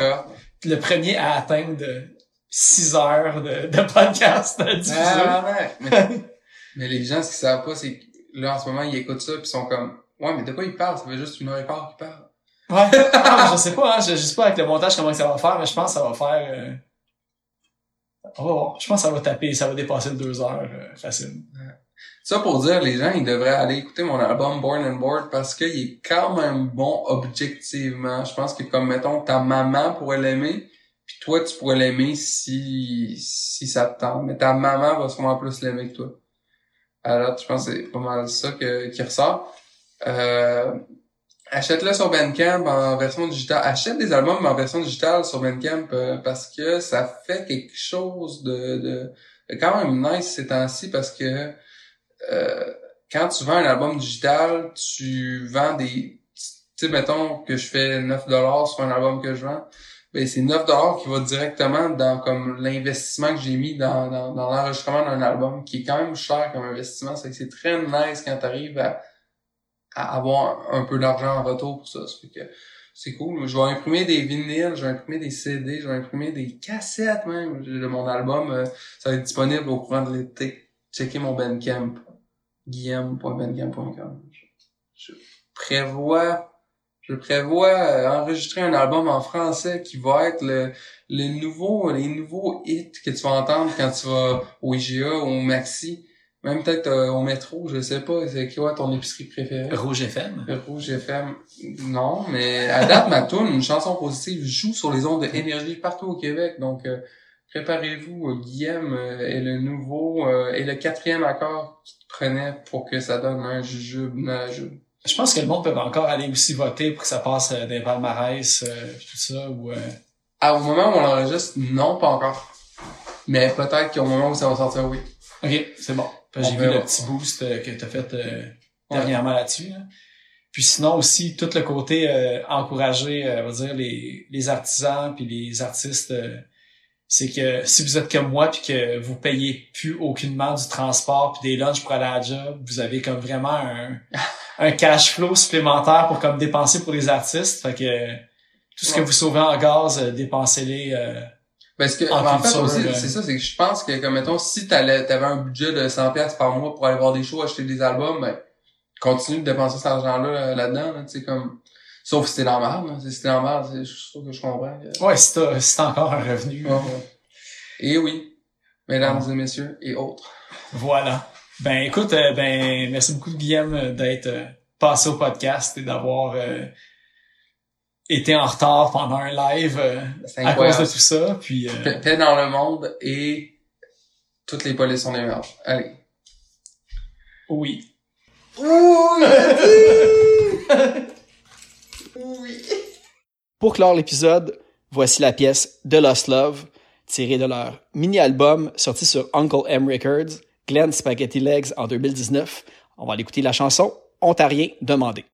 Speaker 1: Le premier à atteindre de 6 heures de, de podcast.
Speaker 5: Ah, ouais. Mais, mais les gens, ce qu'ils savent pas, c'est que là, en ce moment, ils écoutent ça, puis ils sont comme, ouais, mais de quoi ils parlent? Ça fait juste une heure et quart qu'ils parlent.
Speaker 1: Ouais. Ah, je sais pas, hein. Je, je sais pas avec le montage comment ça va faire, mais je pense que ça va faire. euh, on va voir. Je pense que ça va taper, ça va dépasser le 2 heures euh, facile.
Speaker 5: Ça pour dire, les gens, ils devraient aller écouter mon album Born and Bored parce qu'il est quand même bon objectivement. Je pense que comme, mettons, ta maman pourrait l'aimer, puis toi, tu pourrais l'aimer si, si ça te tente. Mais ta maman va sûrement plus l'aimer que toi. Alors, je pense que c'est pas mal ça que, qui ressort. Euh, achète-le sur Bandcamp en version digitale. Achète des albums en version digitale sur Bandcamp euh, parce que ça fait quelque chose de, de, de quand même nice ces temps-ci parce que euh, quand tu vends un album digital, tu vends des... Tu sais, mettons que je fais 9 dollars sur un album que je vends, ben c'est 9 dollars qui va directement dans comme l'investissement que j'ai mis dans, dans, dans l'enregistrement d'un album, qui est quand même cher comme investissement. C'est que c'est très nice quand tu arrives à, à avoir un peu d'argent en retour pour ça. Ça que c'est cool. Je vais imprimer des vinyles, je vais imprimer des CD, je vais imprimer des cassettes même de mon album. euh, Ça va être disponible au courant de l'été. Checkez mon Bandcamp guillaume.bandcamp.com. Je prévois je prévois euh, enregistrer un album en français qui va être le, le nouveau les nouveaux hits que tu vas entendre quand tu vas au IGA ou au Maxi. Même peut-être euh, au métro je sais pas. C'est quoi ton épicerie préférée?
Speaker 1: Rouge FM.
Speaker 5: Rouge FM non mais à date ma tune une chanson positive joue sur les ondes de énergie partout au Québec. Donc euh, préparez-vous Guillaume est le nouveau euh, et le quatrième accord qui te prenait pour que ça donne un jujube najube
Speaker 1: Je pense que le monde peut encore aller aussi voter pour que ça passe euh, des palmarès, euh, tout ça, ou... euh,
Speaker 5: Ah, au moment où on l'enregistre, non, pas encore. Mais peut-être qu'au moment où ça va sortir, oui.
Speaker 1: Ok, c'est bon. J'ai vu le petit boost euh, que t'as fait euh, dernièrement là-dessus. là. Puis sinon aussi, tout le côté euh, encourager, euh, on va dire, les, les artisans puis les artistes, euh, c'est que si vous êtes comme moi puis que vous payez plus aucunement du transport puis des lunchs pour aller à la job, vous avez comme vraiment un, un cash flow supplémentaire pour comme dépenser pour les artistes. Fait que tout ce que vous sauvez en gaz, euh, dépensez-les. euh,
Speaker 5: Parce que,
Speaker 1: En
Speaker 5: en fait, aussi,
Speaker 1: euh.
Speaker 5: c'est ça, c'est que je pense que, comme mettons, si t'allais, t'avais un budget de 100 pièces par mois pour aller voir des shows, acheter des albums, ben, continue de dépenser cet argent-là, euh, là-dedans, là, tu sais, comme, sauf si t'es dans la merde. Si t'es dans la merde, c'est- je sûr que je comprends. que-
Speaker 1: ouais, si t'as si encore un revenu.
Speaker 5: Ouais. Et oui, mesdames et messieurs, et autres.
Speaker 1: Voilà. Ben écoute, euh, ben merci beaucoup Guillaume euh, d'être euh, passé au podcast et d'avoir euh, été en retard pendant un live euh, à cause de tout ça. Puis euh,
Speaker 5: Paix paix dans le monde et toutes les polices sont des merdes. Allez.
Speaker 1: oui.
Speaker 4: Pour clore l'épisode, voici la pièce The Lost Love, tirée de leur mini-album sorti sur Uncle M Records, Glenn Spaghetti Legs en 2019. On va aller écouter la chanson Ontarien demandé.